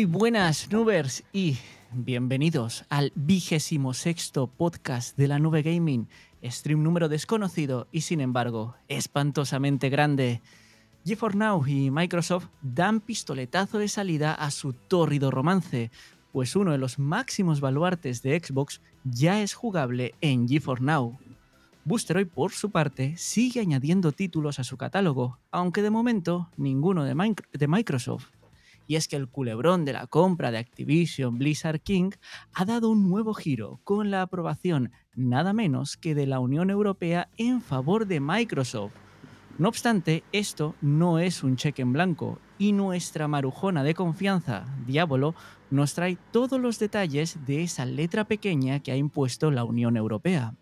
Muy buenas, Nubers, y bienvenidos al vigésimo sexto podcast de la Nube Gaming, stream número desconocido y sin embargo espantosamente grande. GeForce Now y Microsoft dan pistoletazo de salida a su tórrido romance, pues uno de los máximos baluartes de Xbox ya es jugable en GeForce Now. Boosteroid, por su parte, sigue añadiendo títulos a su catálogo, aunque de momento ninguno de, Microsoft. Y es que el culebrón de la compra de Activision Blizzard King ha dado un nuevo giro con la aprobación nada menos que de la Unión Europea en favor de Microsoft. No obstante, esto no es un cheque en blanco y nuestra marujona de confianza, Diablo, nos trae todos los detalles de esa letra pequeña que ha impuesto la Unión Europea.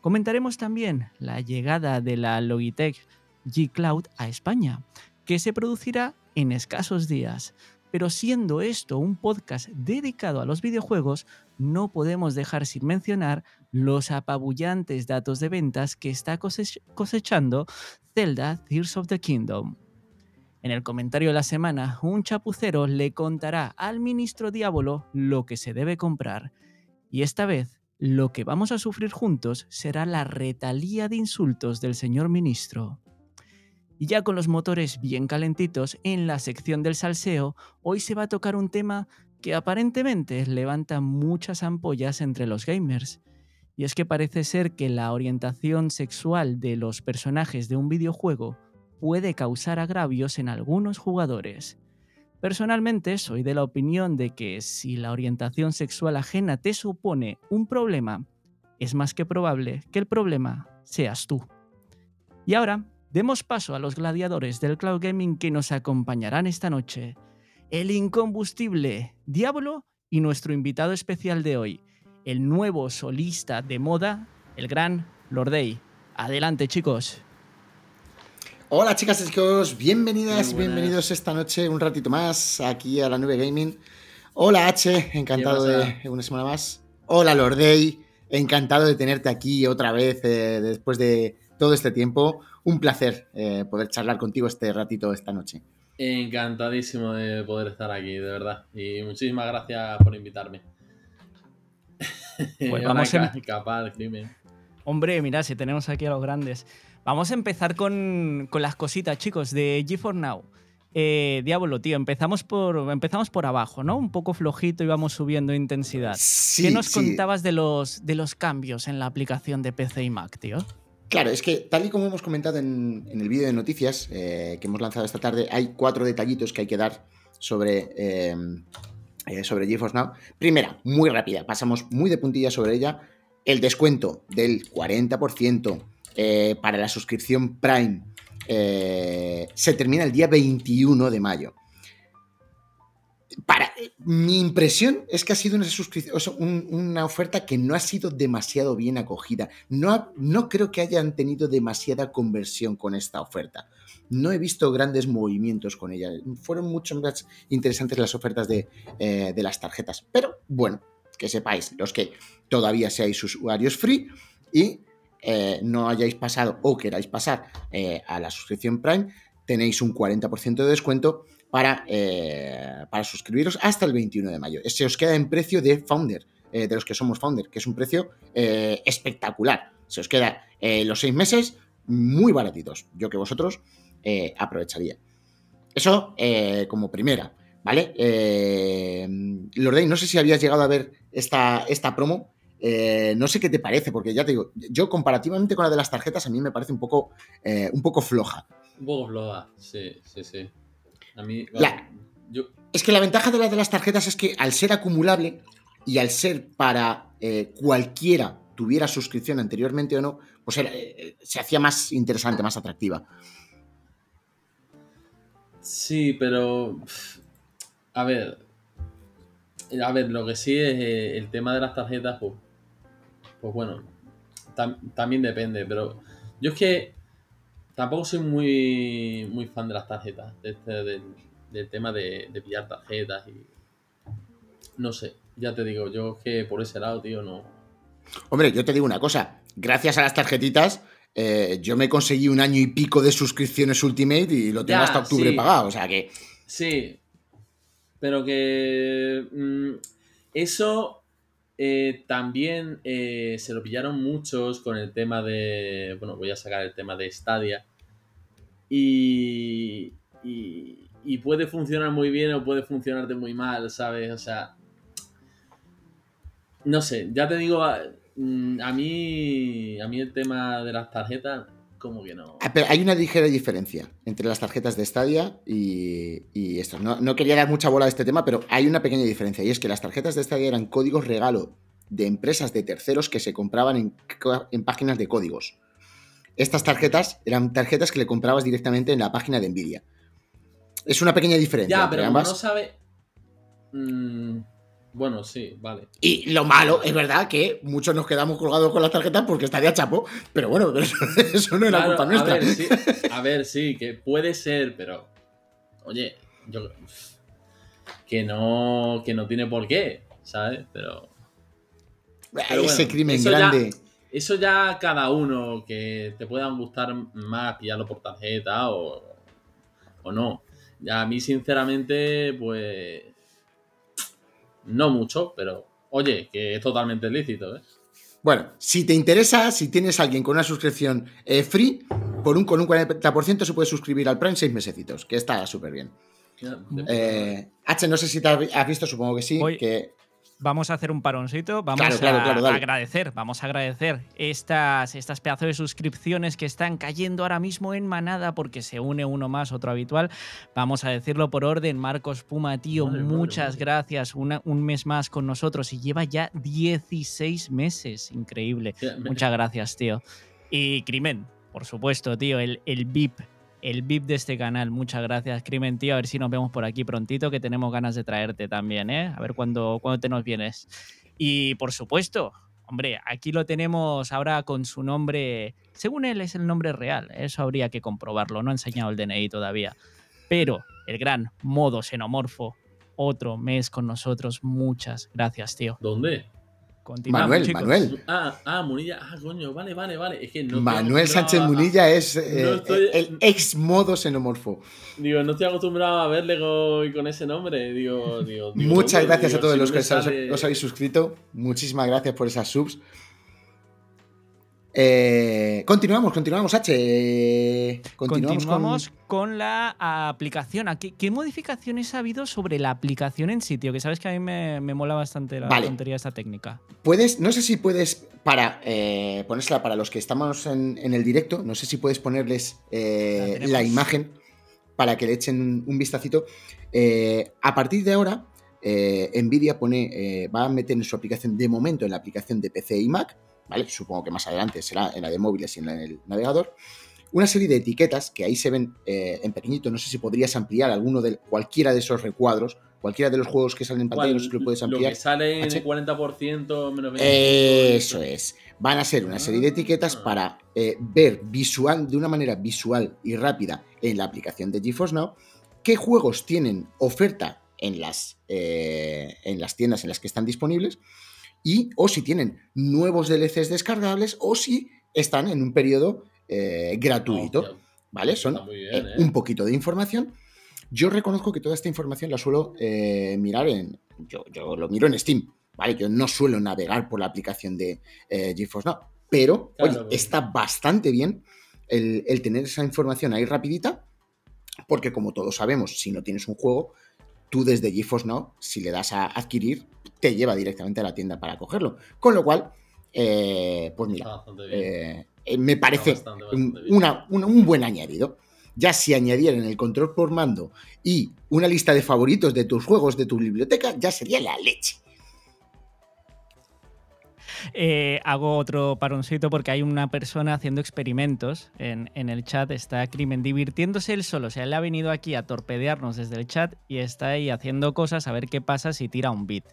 Comentaremos también la llegada de la Logitech G Cloud a España, que se producirá en escasos días. Pero siendo esto un podcast dedicado a los videojuegos, no podemos dejar sin mencionar los apabullantes datos de ventas que está cosechando Zelda Tears of the Kingdom. En el comentario de la semana, un chapucero le contará al ministro Diablo lo que se debe comprar. Y esta vez lo que vamos a sufrir juntos será la retalía de insultos del señor ministro. Y ya con los motores bien calentitos, en la sección del salseo, hoy se va a tocar un tema que aparentemente levanta muchas ampollas entre los gamers. Y es que parece ser que la orientación sexual de los personajes de un videojuego puede causar agravios en algunos jugadores. Personalmente soy de la opinión de que si la orientación sexual ajena te supone un problema, es más que probable que el problema seas tú. Y ahora, demos paso a los gladiadores del cloud gaming que nos acompañarán esta noche. El incombustible Diablo y nuestro invitado especial de hoy, el nuevo solista de moda, el gran Lordey. Adelante chicos. Hola chicas y chicos, bienvenidas y bienvenidos esta noche un ratito más aquí a la Nube Gaming. Hola H, encantado de una semana más. Hola Lordey, encantado de tenerte aquí otra vez eh, después de todo este tiempo. Un placer eh, poder charlar contigo este ratito esta noche. Encantadísimo de poder estar aquí, de verdad. Y muchísimas gracias por invitarme. Pues vamos a capaz, crimen. Hombre, mira, si tenemos aquí a los grandes. Vamos a empezar con, las cositas, chicos, de G4 Now. Eh, Diablo, tío, empezamos por, empezamos por abajo, ¿no? Un poco flojito y vamos subiendo intensidad. ¿Qué nos contabas de los, de los cambios en la aplicación de PC y Mac, tío? Claro, es que tal y como hemos comentado en, el vídeo de noticias eh, que hemos lanzado esta tarde, hay cuatro detallitos que hay que dar sobre, eh, eh, sobre GeForce Now. Primera, muy rápida, pasamos muy de puntilla sobre ella. El descuento del 40% eh, para la suscripción Prime se termina el día 21 de mayo. Para, mi impresión es que ha sido una, una oferta que no ha sido demasiado bien acogida. No, creo que hayan tenido demasiada conversión con esta oferta. No he visto grandes movimientos con ella. Fueron mucho más interesantes las ofertas de, eh, las tarjetas. Pero bueno, que sepáis, los que todavía seáis usuarios free y eh, no hayáis pasado o queráis pasar eh, a la suscripción Prime, tenéis un 40% de descuento para, eh, para suscribiros hasta el 21 de mayo. Se os queda en precio de Founder, de los que somos Founder, que es un precio espectacular. Se os queda los seis meses muy baratitos. Yo que vosotros aprovecharía. Eso como primera, ¿vale? Lorday, no sé si habías llegado a ver esta, esta promo. Eh, no sé qué te parece, porque ya te digo, yo comparativamente con la de las tarjetas, a mí me parece un poco, eh, un poco floja. Un poco floja, sí, sí, sí. A mí, Es que la ventaja de la de las tarjetas es que al ser acumulable y al ser para eh, cualquiera tuviera suscripción anteriormente o no, pues se hacía más interesante, más atractiva. Sí, pero. A ver. A ver, lo que sí es el tema de las tarjetas, pues pues bueno, también depende, pero yo es que tampoco soy muy, muy fan de las tarjetas, este, del, tema de, pillar tarjetas y... No sé, ya te digo, yo es que por ese lado, tío, no... Hombre, yo te digo una cosa, gracias a las tarjetitas... Eh, yo me conseguí un año y pico de suscripciones Ultimate y lo tengo hasta octubre pagado, o sea que... Sí, pero que mm, eso eh, también eh, se lo pillaron muchos con el tema de. Bueno, voy a sacar el tema de Stadia. Y, y, y puede funcionar muy bien o puede funcionarte muy mal, ¿sabes? O sea. No sé, ya te digo, a, mm, a mí. A mí el tema de las tarjetas, como que no. Ah, pero hay una ligera diferencia entre las tarjetas de Stadia y, y esto. No, no quería dar mucha bola a este tema, pero hay una pequeña diferencia. Y es que las tarjetas de Stadia eran códigos regalo de empresas de terceros que se compraban en, en páginas de códigos. Estas tarjetas eran tarjetas que le comprabas directamente en la página de Nvidia. Es una pequeña diferencia Ya, pero ambas. no sabe. Mm, bueno, sí, vale. Y lo malo, es verdad que muchos nos quedamos colgados con las tarjetas porque estaría chapo, pero bueno, pero eso, no es la culpa nuestra. A ver, sí, a ver, sí, que puede ser, pero. Oye, yo. Que no. Que no tiene por qué, ¿sabes? Pero. pero Ese bueno, crimen eso ya- grande. Eso ya cada uno que te puedan gustar más pillarlo por tarjeta o, o no. Ya a mí, sinceramente, pues. No mucho, pero. Oye, que es totalmente lícito, ¿eh? Bueno, si te interesa, si tienes a alguien con una suscripción eh, free, por un, con un 40% se puede suscribir al Prime seis mesecitos, que está súper bien. Eh, H, no sé si te has has visto, supongo que sí, Voy- que Vamos a hacer un paroncito, vamos Claro, a claro, agradecer, vamos a agradecer estas, estas pedazos de suscripciones que están cayendo ahora mismo en manada porque se une uno más, otro habitual. Vamos a decirlo por orden, Marcos Puma, tío, Madre, muchas madre. gracias, una- un mes más con nosotros y lleva ya 16 meses, increíble. Muchas gracias, tío. Y Crimen, por supuesto, tío, el, el VIP, el VIP de este canal. Muchas gracias, Crimen, tío. A ver si nos vemos por aquí prontito, que tenemos ganas de traerte también, ¿eh? A ver cuándo, cuándo te nos vienes. Y por supuesto, hombre, aquí lo tenemos ahora con su nombre, según él es el nombre real, eso habría que comprobarlo, no ha enseñado el DNI todavía. Pero el gran modo xenomorfo, otro mes con nosotros. Muchas gracias, tío. ¿Dónde? Continuamos, Manuel, chicos. Manuel. Ah, ah, Munilla. Ah, coño, vale, vale, vale. Es que no Manuel Sánchez a- Munilla es eh, no estoy- el ex modo xenomorfo. Digo, no estoy acostumbrado a verle con, con ese nombre. Digo, digo, digo, Muchas gracias Digo, a todos si los que sale- os habéis suscrito. Muchísimas gracias por esas subs. Eh, continuamos, continuamos, H. Continuamos, Continuamos, con- con... la aplicación. ¿A ¿Qué, qué modificaciones ha habido sobre la aplicación en sitio? Que sabes que a mí me, me mola bastante la Vale. tontería de esta técnica. Puedes, no sé si puedes, para eh, ponérsela para los que estamos en, en el directo, no sé si puedes ponerles eh, La la imagen para que le echen un vistacito. Eh, a partir de ahora, Nvidia pone, va a meter en su aplicación, de momento en la aplicación de PC y Mac, ¿vale? Supongo que más adelante será en la de móviles y en la del navegador. Una serie de etiquetas que ahí se ven eh, en pequeñito. No sé si podrías ampliar alguno de cualquiera de esos recuadros, cualquiera de los juegos que salen en pantalla, no sé si lo puedes Lo ampliar. que sale en el 40% menos 25. Eso es. Van a ser una serie de etiquetas Ah. para eh, ver visual, de una manera visual y rápida en la aplicación de GeForce Now, qué juegos tienen oferta en las, eh, en las tiendas en las que están disponibles y o si tienen nuevos DLCs descargables o si están en un periodo eh, gratuito. ¿Vale? Son muy bien, eh, ¿eh? un poquito de información. Yo reconozco que toda esta información la suelo eh, mirar en. Yo, yo lo miro en Steam, ¿vale? Yo no suelo navegar por la aplicación de GeForce Now. Pero, Claro, oye, porque- está bastante bien el, el tener esa información ahí rapidita, porque como todos sabemos, si no tienes un juego, tú desde GeForce Now, si le das a adquirir, te lleva directamente a la tienda para cogerlo. Con lo cual, eh, pues mira, eh, eh, me parece bastante, bastante una- un- un buen añadido. Ya si añadieran el control por mando y una lista de favoritos de tus juegos de tu biblioteca, ya sería la leche. Eh, hago otro paroncito porque hay una persona haciendo experimentos en, en el chat. Está Crimen divirtiéndose él solo. O sea, él ha venido aquí a torpedearnos desde el chat y está ahí haciendo cosas a ver qué pasa si tira un beat.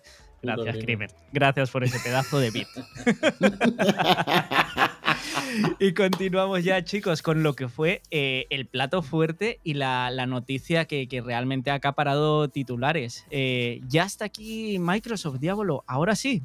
Gracias, Crimen. Gracias por ese pedazo de beat. y continuamos ya, chicos, con lo que fue eh, el plato fuerte y la, la noticia que, que realmente ha acaparado titulares. Eh, ya está aquí Microsoft Diablo. Ahora sí.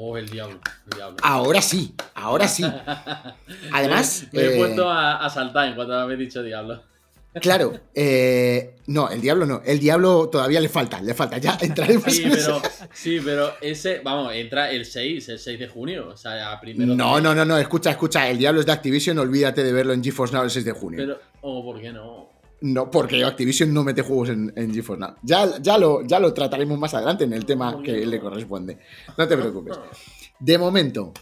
Oh, el diablo. El diablo. Ahora sí, ahora sí. Además, Me he eh, puesto a, a saltar en cuanto habéis dicho diablo. Claro, eh, no, el diablo no, el diablo todavía le falta, le falta, ya entraremos Sí, en pero, sí, pero ese, vamos, entra el 6, el 6 de junio. O sea, a primero. No, de- no, no, no, escucha, escucha, el diablo es de Activision, olvídate de verlo en GeForce Now el 6 de junio. Pero, oh, ¿por qué no? No, porque Activision no mete juegos en, en GeForce Now. Ya, ya, lo, ya lo trataremos más adelante en el tema que le corresponde. No te preocupes. De momento,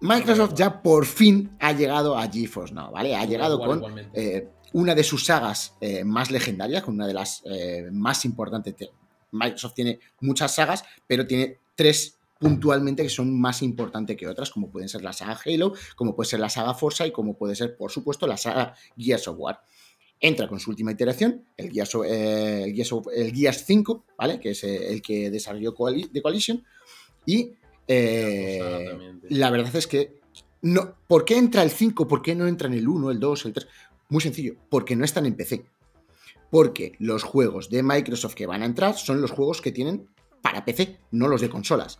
Microsoft ya por fin ha llegado a GeForce Now, ¿vale? Ha llegado con eh, una de sus sagas eh, más legendarias, con una de las eh, más importantes. Te- Microsoft tiene muchas sagas, pero tiene tres puntualmente que son más importantes que otras, como pueden ser la saga Halo, como puede ser la saga Forza y como puede ser, por supuesto, la saga Gears of War. Entra con su última iteración, el Gears, of- eh, el Gears, of- el Gears 5, ¿vale? Que es eh, el que desarrolló Coali- The Coalition. Y eh, la verdad es que no, ¿por qué entra el 5? ¿Por qué no entra en el 1, el 2, el 3? Muy sencillo, porque no están en PC. Porque los juegos de Microsoft que van a entrar son los juegos que tienen para PC, no los de consolas.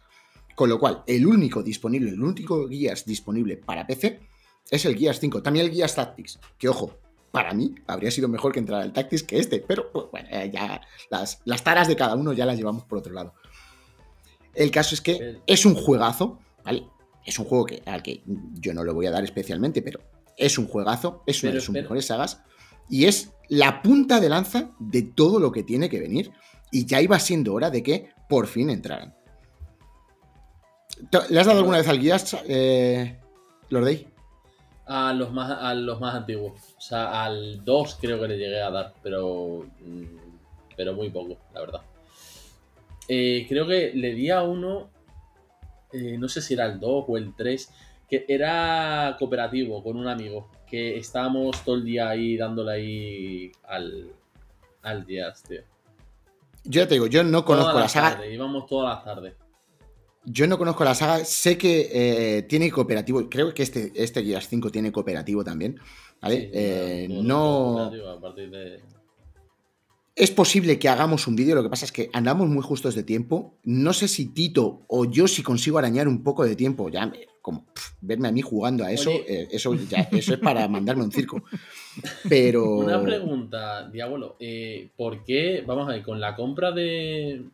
Con lo cual, el único disponible, el único Gears disponible para PC es el Gears 5. También el Gears Tactics, que ojo, para mí habría sido mejor que entrar el Tactics que este, pero pues, bueno, eh, ya las, las taras de cada uno ya las llevamos por otro lado. El caso es que es un juegazo, ¿vale? Es un juego que, al que yo no lo voy a dar especialmente, pero es un juegazo, es una Pero de sus mejores sagas y es la punta de lanza de todo lo que tiene que venir. Y ya iba siendo hora de que por fin entraran. ¿Le has dado alguna vez al Gears, eh, Lordey? A los más, a los más antiguos. O sea, al 2 creo que le llegué a dar, pero. mm, Pero muy poco, la verdad. Eh, creo que le di a uno. eh, no sé si era el 2 o el 3. Que era cooperativo con un amigo. Que estábamos todo el día ahí dándole ahí al. Al Jazz, tío. Yo ya te digo, yo no conozco Todas la saga. tardes, íbamos todas las tardes. Yo no conozco la saga, sé que eh, tiene cooperativo, creo que este, este Gears 5 tiene cooperativo también, ¿vale? Sí, Eh, no... de- Es posible que hagamos un vídeo, lo que pasa es que andamos muy justos de tiempo. No sé si Tito o yo si consigo arañar un poco de tiempo, ya como pff, verme a mí jugando a eso, eh, eso, ya, eso es para mandarme un circo. Pero... Una pregunta, Diablo. eh, ¿Por qué, vamos a ver, con la compra de,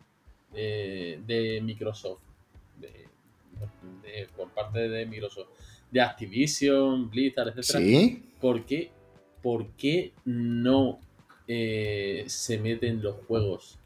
de, Microsoft, de- por parte de Microsoft, de Activision, Blizzard, etcétera, Sí, ¿por qué, por qué no eh, se meten los juegos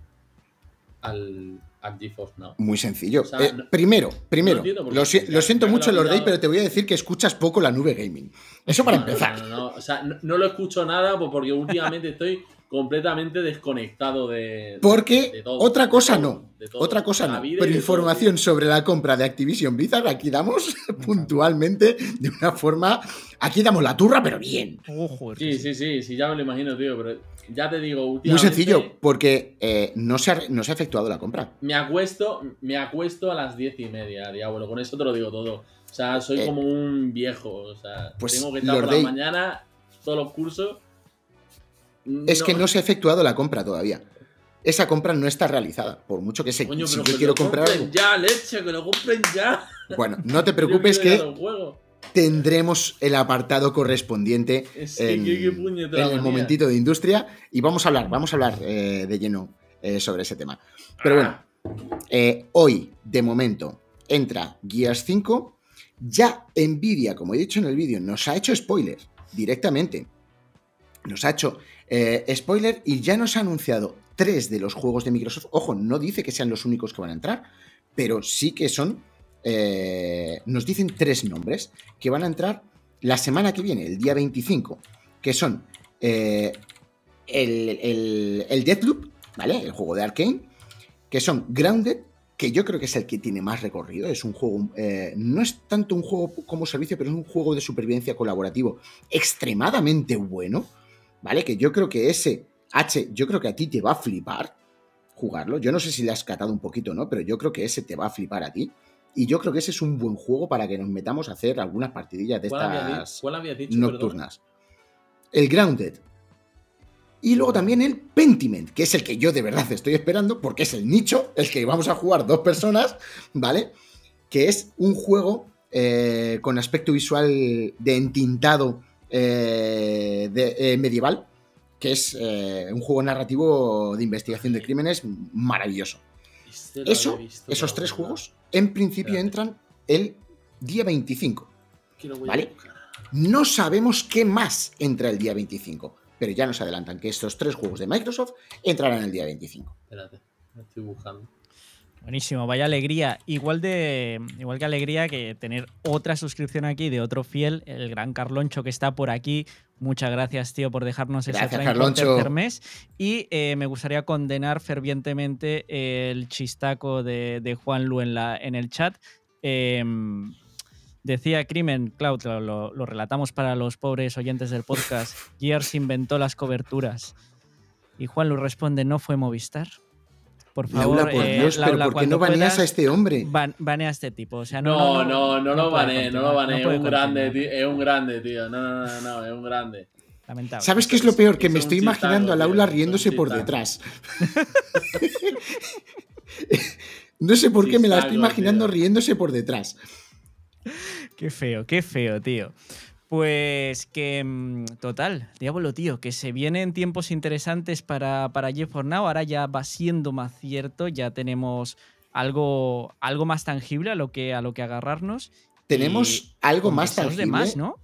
al, al GeForce Now? muy sencillo. O sea, Eh, no- primero, primero, no lo, qué. si- lo siento mucho, pillado. pero te voy a decir que escuchas poco la nube gaming. Eso para No, empezar. No, no, no. O sea, no, no lo escucho nada pues, porque últimamente estoy completamente desconectado de. Porque de todo, otra de cosa todo, no. de todo. Otra cosa no. Pero información todo, sobre la compra de Activision Blizzard aquí damos puntualmente de una forma. Aquí damos la turra, pero bien. Ojo. Sí, sí, sí, sí, ya me lo imagino, tío. Pero ya te digo, Muy últimamente. sencillo, porque eh, no, se ha, no se ha efectuado la compra. Me acuesto, me acuesto a las diez y media, diablo. Con eso te lo digo todo. O sea, soy Eh, como un viejo. O sea, pues, tengo que estar por la mañana, todos los cursos. Es que no se ha efectuado la compra todavía. Esa compra no está realizada. Por mucho que se, Coño, si yo que quiero lo comprar compren algo. ya, leche, que lo compren ya. Bueno, no te preocupes que tendremos el apartado correspondiente Es que en, el momentito de industria y vamos a hablar, vamos a hablar eh, de lleno eh, sobre ese tema. Pero bueno, eh, hoy, de momento, entra Gears 5. Ya Nvidia, como he dicho en el vídeo, nos ha hecho spoiler directamente. Nos ha hecho eh, spoiler y ya nos ha anunciado tres de los juegos de Microsoft. Ojo, no dice que sean los únicos que van a entrar, pero sí que son. eh, nos dicen tres nombres que van a entrar la semana que viene, el día 25, que son eh, el, el, el Deathloop, ¿vale? El juego de Arkane, que son Grounded, que yo creo que es el que tiene más recorrido. Es un juego, eh, no es tanto un juego como servicio, pero es un juego de supervivencia colaborativo extremadamente bueno, ¿vale? Que yo creo que ese, H, yo creo que a ti te va a flipar jugarlo. Yo no sé si le has catado un poquito, ¿no? Pero yo creo que ese te va a flipar a ti. Y yo creo que ese es un buen juego para que nos metamos a hacer algunas partidillas de ¿Cuál habías, di- estas dicho? nocturnas. El Grounded. Y luego también el Pentiment, que es el que yo de verdad estoy esperando, porque es el nicho, el que vamos a jugar dos personas, ¿vale? Que es un juego eh, con aspecto visual de entintado eh, de- eh, medieval, que es eh, un juego narrativo de investigación de crímenes maravilloso. Este Eso, esos tres juegos, en principio Espérate. entran el día 25. Que lo voy a ¿Vale? No sabemos qué más entra el día 25, pero ya nos adelantan que estos tres juegos de Microsoft entrarán el día 25. Espérate, estoy buscando. Buenísimo, vaya alegría. Igual de igual que alegría que tener otra suscripción aquí de otro fiel, el gran Carloncho que está por aquí. Muchas gracias, tío, por dejarnos ese Gracias, por Carloncho. tercer mes. Y eh, me gustaría condenar fervientemente el chistaco de, de Juan Lu en, la, en el chat. Em, decía Crimen, Cloud, lo, lo- lo relatamos para los pobres oyentes del podcast. Gears inventó las coberturas. Y Juan Lu responde: ¿no fue Movistar? Por favor, Laura, por eh, Dios, pero Laura, ¿por qué no baneas puedas, a este hombre? ban- banea a este tipo. O sea, no, No, no, no, lo bané, no lo bané. no es un grande, tío. Es un grande, tío. No, no, no, no, es un grande. Lamentable. ¿Sabes qué es lo peor? Que es me estoy imaginando a Laura riéndose por detrás. no sé por qué me la estoy imaginando tío. riéndose por detrás. Qué feo, qué feo, tío. Pues que, mm, total, diablo, tío, que se vienen tiempos interesantes para, para GeForce Now. Ahora ya va siendo más cierto, ya tenemos algo, algo más tangible a lo que, a lo que agarrarnos. Tenemos algo más tangible. de más, ¿no?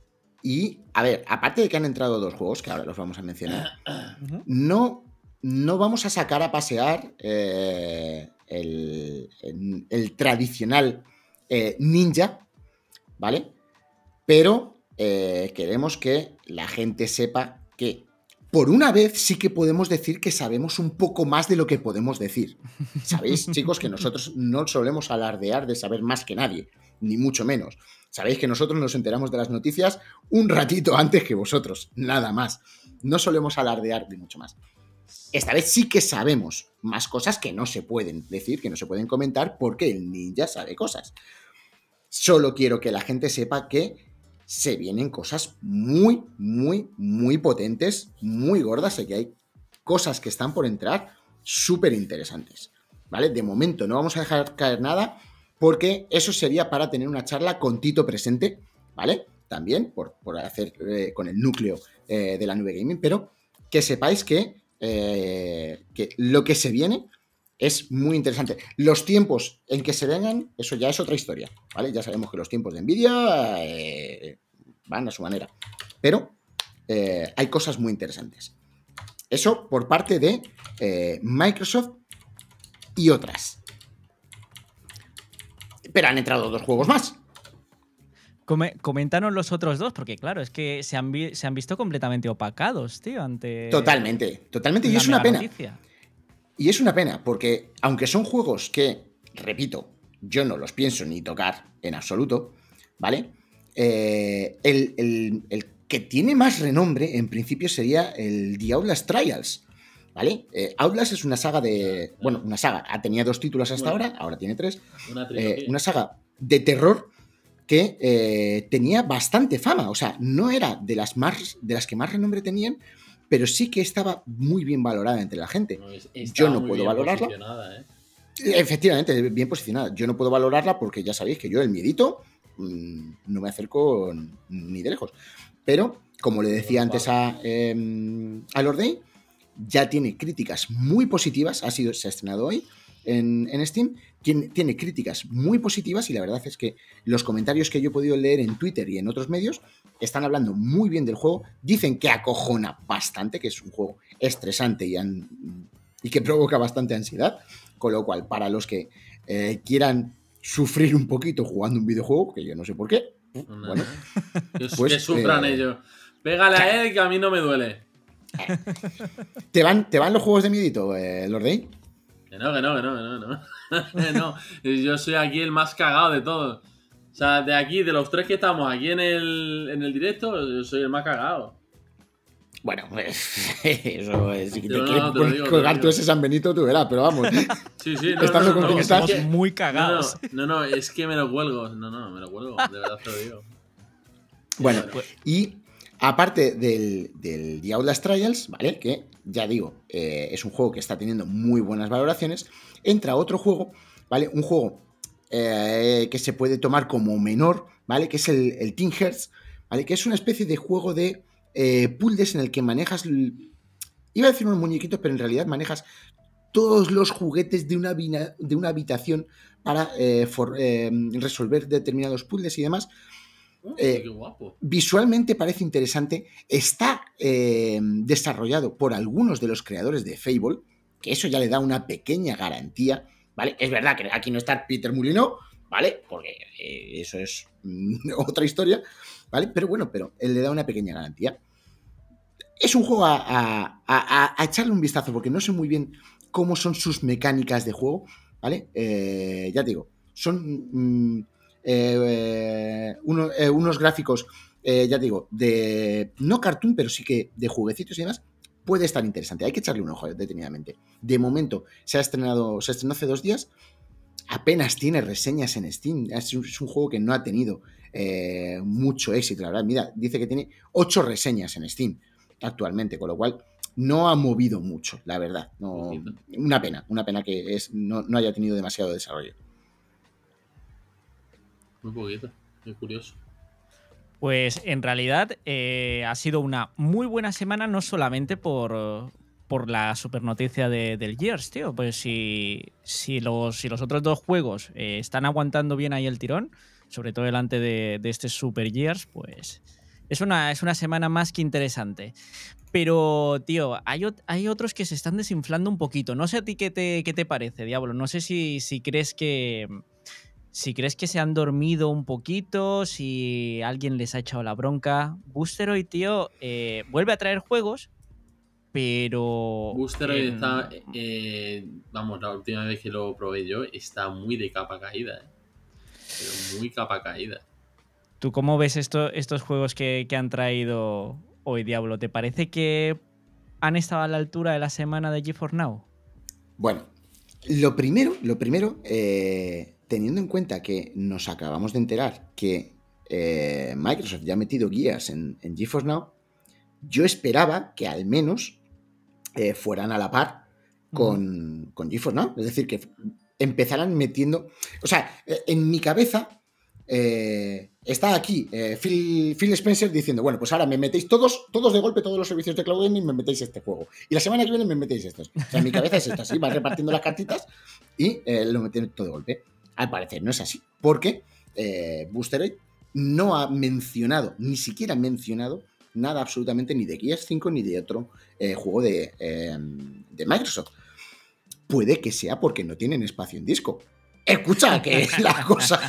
Y, a ver, aparte de que han entrado dos juegos, que ahora los vamos a mencionar, no, no vamos a sacar a pasear eh, el, el- el tradicional eh, ninja, ¿vale? Pero eh, queremos que la gente sepa que por una vez sí que podemos decir que sabemos un poco más de lo que podemos decir. Sabéis, chicos, que nosotros no solemos alardear de saber más que nadie, ni mucho menos. Sabéis que nosotros nos enteramos de las noticias un ratito antes que vosotros, nada más. No solemos alardear de mucho más. Esta vez sí que sabemos más cosas que no se pueden decir, que no se pueden comentar, porque el ninja sabe cosas. Solo quiero que la gente sepa que se vienen cosas muy, muy, muy potentes, muy gordas, y que hay cosas que están por entrar súper interesantes. ¿Vale? De momento no vamos a dejar caer nada, porque eso sería para tener una charla con Tito presente, ¿vale? También por, por hacer eh, con el núcleo eh, de la nube gaming, pero que sepáis que, eh, que lo que se viene es muy interesante. Los tiempos en que se vengan, eso ya es otra historia, ¿vale? Ya sabemos que los tiempos de Nvidia van a su manera, pero eh, hay cosas muy interesantes. Eso por parte de eh, Microsoft y otras. Pero han entrado dos juegos más. Coméntanos los otros dos, porque claro, es que se han, vi- se han visto completamente opacados, tío, ante. Totalmente, totalmente. Y es una pena. noticia. Y es una pena, porque aunque son juegos que, repito, yo no los pienso ni tocar en absoluto, ¿vale? Eh, el, el- el que tiene más renombre, en principio, sería el The Outlast Trials, ¿vale? Eh, Outlast es una saga de... Bueno, una saga. Ha tenido dos títulos hasta Bueno. ahora, ahora tiene tres. Una Eh, una saga de terror que eh, tenía bastante fama. O sea, no era de las, más, de las que más renombre tenían, pero sí que estaba muy bien valorada entre la gente. No, es- yo no puedo valorarla. Efectivamente, bien posicionada. Yo no puedo valorarla porque ya sabéis que yo el miedito no me acerco ni de lejos. Pero, como le decía antes a, eh, a Lord Day, ya tiene críticas muy positivas. Ha sido, se ha estrenado hoy en, en Steam. Tiene, tiene críticas muy positivas y la verdad es que los comentarios que yo he podido leer en Twitter y en otros medios están hablando muy bien del juego. Dicen que acojona bastante, que es un juego estresante y, an- y que provoca bastante ansiedad. Con lo cual, para los que eh, quieran sufrir un poquito jugando un videojuego, que yo no sé por qué, bueno, que, pues, que sufran eh, ellos. Pégale a él que a mí no me duele. ¿te van, te van los juegos de miedito, eh, Lord Day? Que no, que no, que no, que no, que no. Que no. Yo soy aquí el más cagado de todos. O sea, de aquí, de los tres que estamos aquí en el, en el directo, yo soy el más cagado. Bueno, pues, eso es. Si te Pero no, quieres no, te digo, colgar tú ese San Benito, tú verás, pero vamos. Sí, sí, no, Estando no, no, con quien no, estás. es que- muy no, cagados. no, no, no, es que me lo cuelgo. No, no, me lo cuelgo. De verdad te lo digo. Bueno, Pues, y aparte del, del The Outlast Trials, ¿vale? Que ya digo, eh, es un juego que está teniendo muy buenas valoraciones. Entra otro juego, ¿vale? Un juego eh, que se puede tomar como menor, ¿vale? Que es el, el Teen Hearts, ¿vale? Que es una especie de juego de eh, puzzles en el que manejas Iba a decir unos muñequitos, pero en realidad manejas todos los juguetes de una, de una habitación para eh, eh, resolver determinados puzzles y demás. Oh, qué guapo. Visualmente parece interesante. Está desarrollado por algunos de los creadores de Fable, que eso ya le da una pequeña garantía. ¿Vale? Es verdad que aquí no está Peter Mulino, ¿vale? Porque eso es otra historia, ¿vale? Pero bueno, pero él le da una pequeña garantía. Es un juego a, echarle un vistazo, porque no sé muy bien cómo son sus mecánicas de juego, ¿vale? Eh, ya te digo, son mm, eh, eh, unos gráficos, ya te digo, de no cartoon, pero sí que de jueguecitos y demás, puede estar interesante. Hay que echarle un ojo detenidamente. De momento, se ha estrenado, se estrenó hace dos días, apenas tiene reseñas en Steam. Es un, juego que no ha tenido mucho éxito, la verdad. Mira, dice que tiene ocho reseñas en Steam actualmente, con lo cual no ha movido mucho, la verdad. No, una pena, una pena que es, no, haya tenido demasiado desarrollo. Muy poquito, muy curioso. Pues en realidad eh, ha sido una muy buena semana, no solamente por, por la super noticia de, del Gears, tío. Pues si, si, los, si los otros dos juegos eh, están aguantando bien ahí el tirón, sobre todo delante de, de este Super Gears, pues es una, es una semana más que interesante. Pero, tío, hay, hay, otros que se están desinflando un poquito. No sé a ti qué te, qué te parece, Diablo. No sé si, si crees que. Si crees que se han dormido un poquito, si alguien les ha echado la bronca. Boosteroid, tío, eh, vuelve a traer juegos, pero. Boosteroid está. Eh, vamos, la última vez que lo probé yo, está muy de capa caída. Eh. Pero muy capa caída. ¿Tú cómo ves esto, estos juegos que, han traído hoy, Diablo? ¿Te parece que han estado a la altura de la semana de GeForce Now? Bueno, lo primero, lo primero, eh, teniendo en cuenta que nos acabamos de enterar que eh, Microsoft ya ha metido guías en, GeForce Now, yo esperaba que al menos eh, fueran a la par con, con GeForce Now. Es decir, que empezaran metiendo. O sea, en mi cabeza eh, está aquí eh, Phil, Spencer diciendo, bueno, pues ahora me metéis todos, todos de golpe, todos los servicios de cloud gaming, me metéis este juego. Y la semana que viene me metéis estos. O sea, mi cabeza es esto, así, va repartiendo las cartitas y eh, lo meten todo de golpe. Al parecer no es así, porque eh, Booster no ha mencionado, ni siquiera ha mencionado nada absolutamente ni de Gears 5 ni de otro juego de Microsoft. Puede que sea porque no tienen espacio en disco Escucha, que la cosa.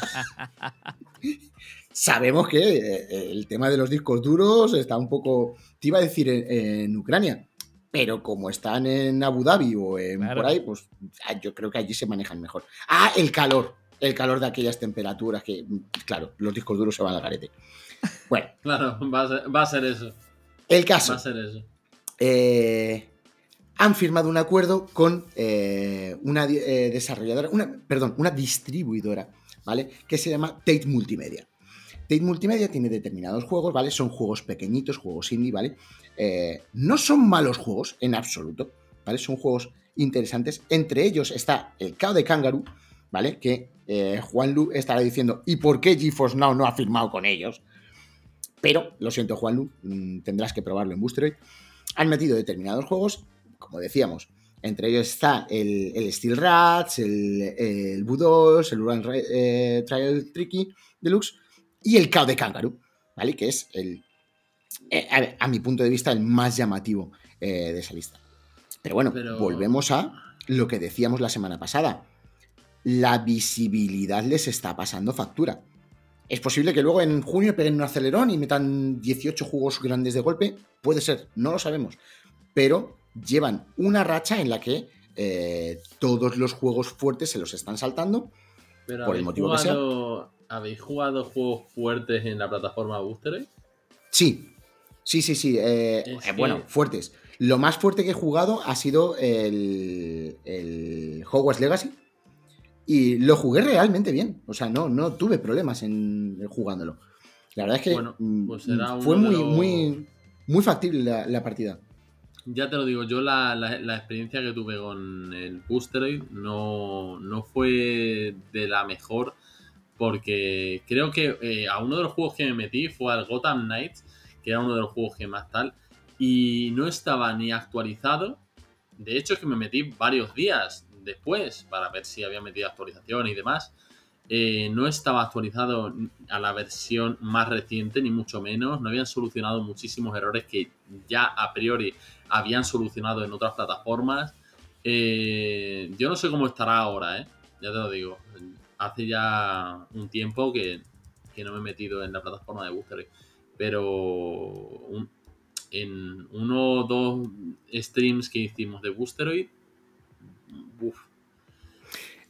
Sabemos que eh, el tema de los discos duros está un poco. Te iba a decir en, Ucrania, pero como están en Abu Dhabi o en por ahí, pues ah, yo creo que allí se manejan mejor. Ah, el calor. El calor de aquellas temperaturas que, claro, los discos duros se van al garete. Bueno. Claro, va a ser, eso. El caso. Va a ser eso. Eh, han firmado un acuerdo con eh, una eh, desarrolladora, una, perdón, una distribuidora, ¿vale? Que se llama Tate Multimedia. Tate Multimedia tiene determinados juegos, ¿vale? Son juegos pequeñitos, juegos indie, ¿vale? Eh, no son malos juegos en absoluto, ¿vale? Son juegos interesantes. Entre ellos está el Cao de Kangaroo, ¿vale? Que Juan Lu estará diciendo, ¿y por qué GeForce Now no ha firmado con ellos? Pero, lo siento, Juan Lu, mm, tendrás que probarlo en Boosteroid. Han metido determinados juegos como decíamos. Entre ellos está el, Steel Rats, el, el Bu2, el Urban eh, Trial Tricky Deluxe y el Cao de Kangaroo, ¿vale? Que es el, eh, a, mi punto de vista, el más llamativo eh, de esa lista. Pero bueno, volvemos a lo que decíamos la semana pasada. La visibilidad les está pasando factura. Es posible que luego en junio peguen un acelerón y metan 18 juegos grandes de golpe. Puede ser, no lo sabemos. Pero llevan una racha en la que eh, todos los juegos fuertes se los están saltando. por el motivo que sea. ¿Habéis jugado juegos fuertes en la plataforma Booster? Sí, sí, sí, sí. Eh, eh, bueno, fuertes. Lo más fuerte que he jugado ha sido el, el Hogwarts Legacy. Y lo jugué realmente bien. O sea, no, no tuve problemas en, jugándolo. La verdad es que mm, pues fue muy, muy, muy factible la partida ya te lo digo, yo la, la, experiencia que tuve con el Boosteroid no, no fue de la mejor porque creo que eh, a uno de los juegos que me metí fue al Gotham Knights, que era uno de los juegos que más tal, y no estaba ni actualizado. De hecho, es que me metí varios días después para ver si había metido actualización y demás. Eh, no estaba actualizado a la versión más reciente, ni mucho menos. No habían solucionado muchísimos errores que ya a priori habían solucionado en otras plataformas. Eh, yo no sé cómo estará ahora, ¿eh? Ya te lo digo. Hace ya un tiempo que, no me he metido en la plataforma de Boosteroid. Pero en uno o dos streams que hicimos de Boosteroid. Uf,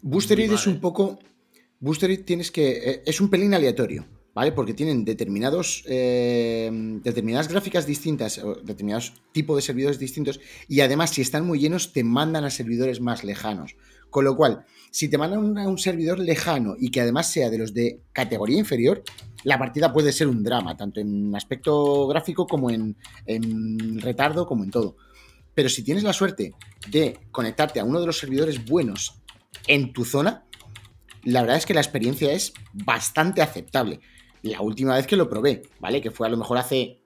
Boosteroid es un poco. Boosteroid tienes que. Eh, es un pelín aleatorio. ¿Vale? Porque tienen determinados, eh, determinadas gráficas distintas, determinados tipos de servidores distintos, y además, si están muy llenos, te mandan a servidores más lejanos. Con lo cual, si te mandan a un servidor lejano y que además sea de los de categoría inferior, la partida puede ser un drama, tanto en aspecto gráfico como en, en retardo, como en todo. Pero si tienes la suerte de conectarte a uno de los servidores buenos en tu zona, la verdad es que la experiencia es bastante aceptable la última vez que lo probé, ¿vale? Que fue a lo mejor hace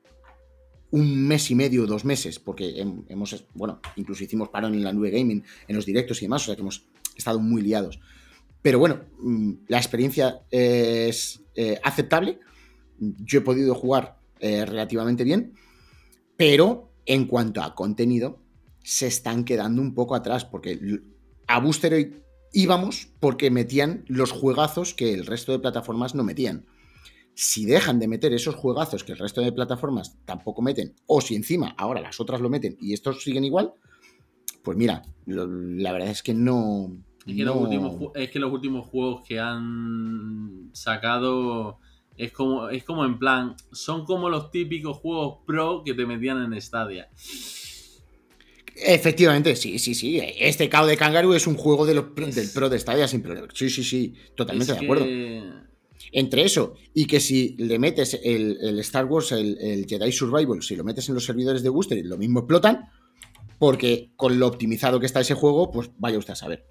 un mes y medio, dos meses, porque hemos, bueno, incluso hicimos parón en la nube gaming, en los directos y demás, o sea que hemos estado muy liados. Pero bueno, mm, la experiencia es eh, aceptable. Yo he podido jugar eh, relativamente bien, pero en cuanto a contenido, se están quedando un poco atrás, porque a Boosteroid íbamos porque metían los juegazos que el resto de plataformas no metían si dejan de meter esos juegazos que el resto de plataformas tampoco meten, o si encima ahora las otras lo meten y estos siguen igual, pues mira, la verdad es que no... Es que, Los últimos, es que los últimos juegos que han sacado es como, es como en plan, son como los típicos juegos pro que te metían en Stadia. Efectivamente, sí, sí, sí. Este KO de Kangaroo es un juego de los, del pro de Stadia sin problema. Sí, sí, sí, totalmente de acuerdo. Entre eso y que si le metes el, Star Wars, el, Jedi Survival, si lo metes en los servidores de Booster, lo mismo explotan, porque con lo optimizado que está ese juego, pues vaya usted a saber.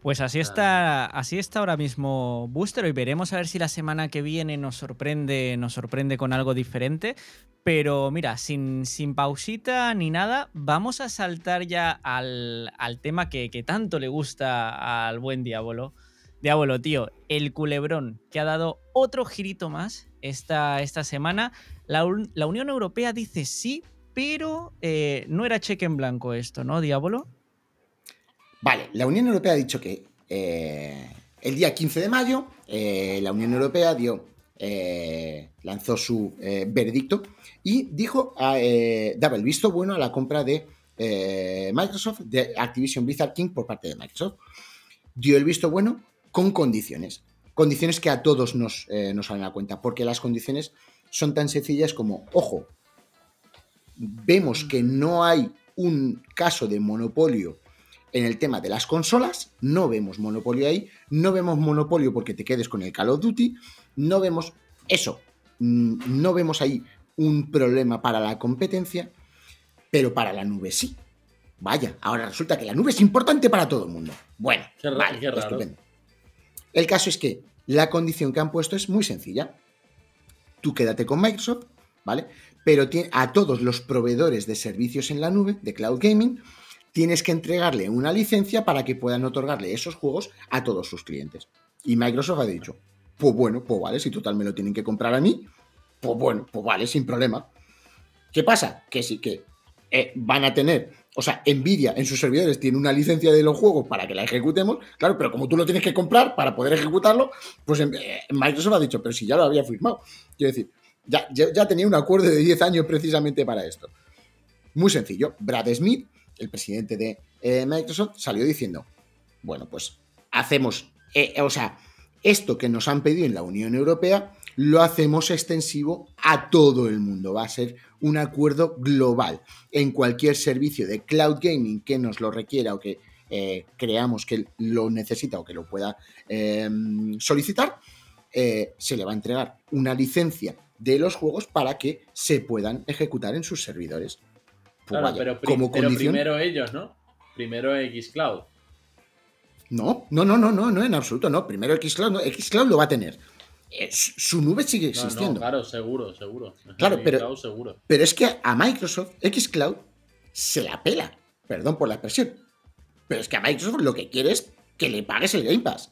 Pues así está, así está ahora mismo Booster y veremos a ver si la semana que viene nos sorprende, nos sorprende con algo diferente. Pero mira, sin, sin pausita ni nada, vamos a saltar ya al, tema que, tanto le gusta al buen Diablo. Diablo, tío, el culebrón que ha dado otro girito más esta, esta semana. La, Unión Europea dice sí, pero eh, no era cheque en blanco esto, ¿no, Diablo? Vale, la Unión Europea ha dicho que eh, el día 15 de mayo eh, la Unión Europea dio, eh, lanzó su veredicto y dijo, daba el visto bueno a la compra de Microsoft, de Activision Blizzard King por parte de Microsoft. Dio el visto bueno con condiciones. Condiciones que a todos nos, nos salen a cuenta, porque las condiciones son tan sencillas como, ojo, vemos que no hay un caso de monopolio en el tema de las consolas, no vemos monopolio ahí, no vemos monopolio porque te quedes con el Call of Duty, no vemos eso, mm, no vemos ahí un problema para la competencia, pero para la nube sí. Vaya, ahora resulta que la nube es importante para todo el mundo. Bueno, vale, estupendo. El caso es que la condición que han puesto es muy sencilla. Tú quédate con Microsoft, ¿vale? Pero a todos los proveedores de servicios en la nube, de cloud gaming, tienes que entregarle una licencia para que puedan otorgarle esos juegos a todos sus clientes. Y Microsoft ha dicho, pues bueno, pues vale, si total me lo tienen que comprar a mí, pues bueno, pues vale, sin problema. ¿Qué pasa? Que sí que eh, van a tener, o sea, Nvidia en sus servidores tiene una licencia de los juegos para que la ejecutemos, claro, pero como tú lo tienes que comprar para poder ejecutarlo, pues eh, Microsoft ha dicho, pero si ya lo había firmado. Quiero decir, ya, ya tenía un acuerdo de 10 años precisamente para esto. Muy sencillo, Brad Smith el presidente de eh, Microsoft, salió diciendo, bueno, pues hacemos, eh, o sea, esto que nos han pedido en la Unión Europea, lo hacemos extensivo a todo el mundo. Va a ser un acuerdo global. En cualquier servicio de cloud gaming que nos lo requiera o que eh, creamos que lo necesita o que lo pueda em, solicitar, se le va a entregar una licencia de los juegos para que se puedan ejecutar en sus servidores. Pues claro, pero, como primero ellos, ¿no? Primero Xcloud. No, no, no, no, no, no, en absoluto, no. Primero Xcloud, no. Xcloud lo va a tener. eh, su nube sigue No, no, existiendo. claro, seguro, seguro. Claro, pero- cloud, seguro. Pero es que a Microsoft Xcloud se la pela. Perdón por la expresión. Pero es que a Microsoft lo que quiere es que le pagues el Game Pass.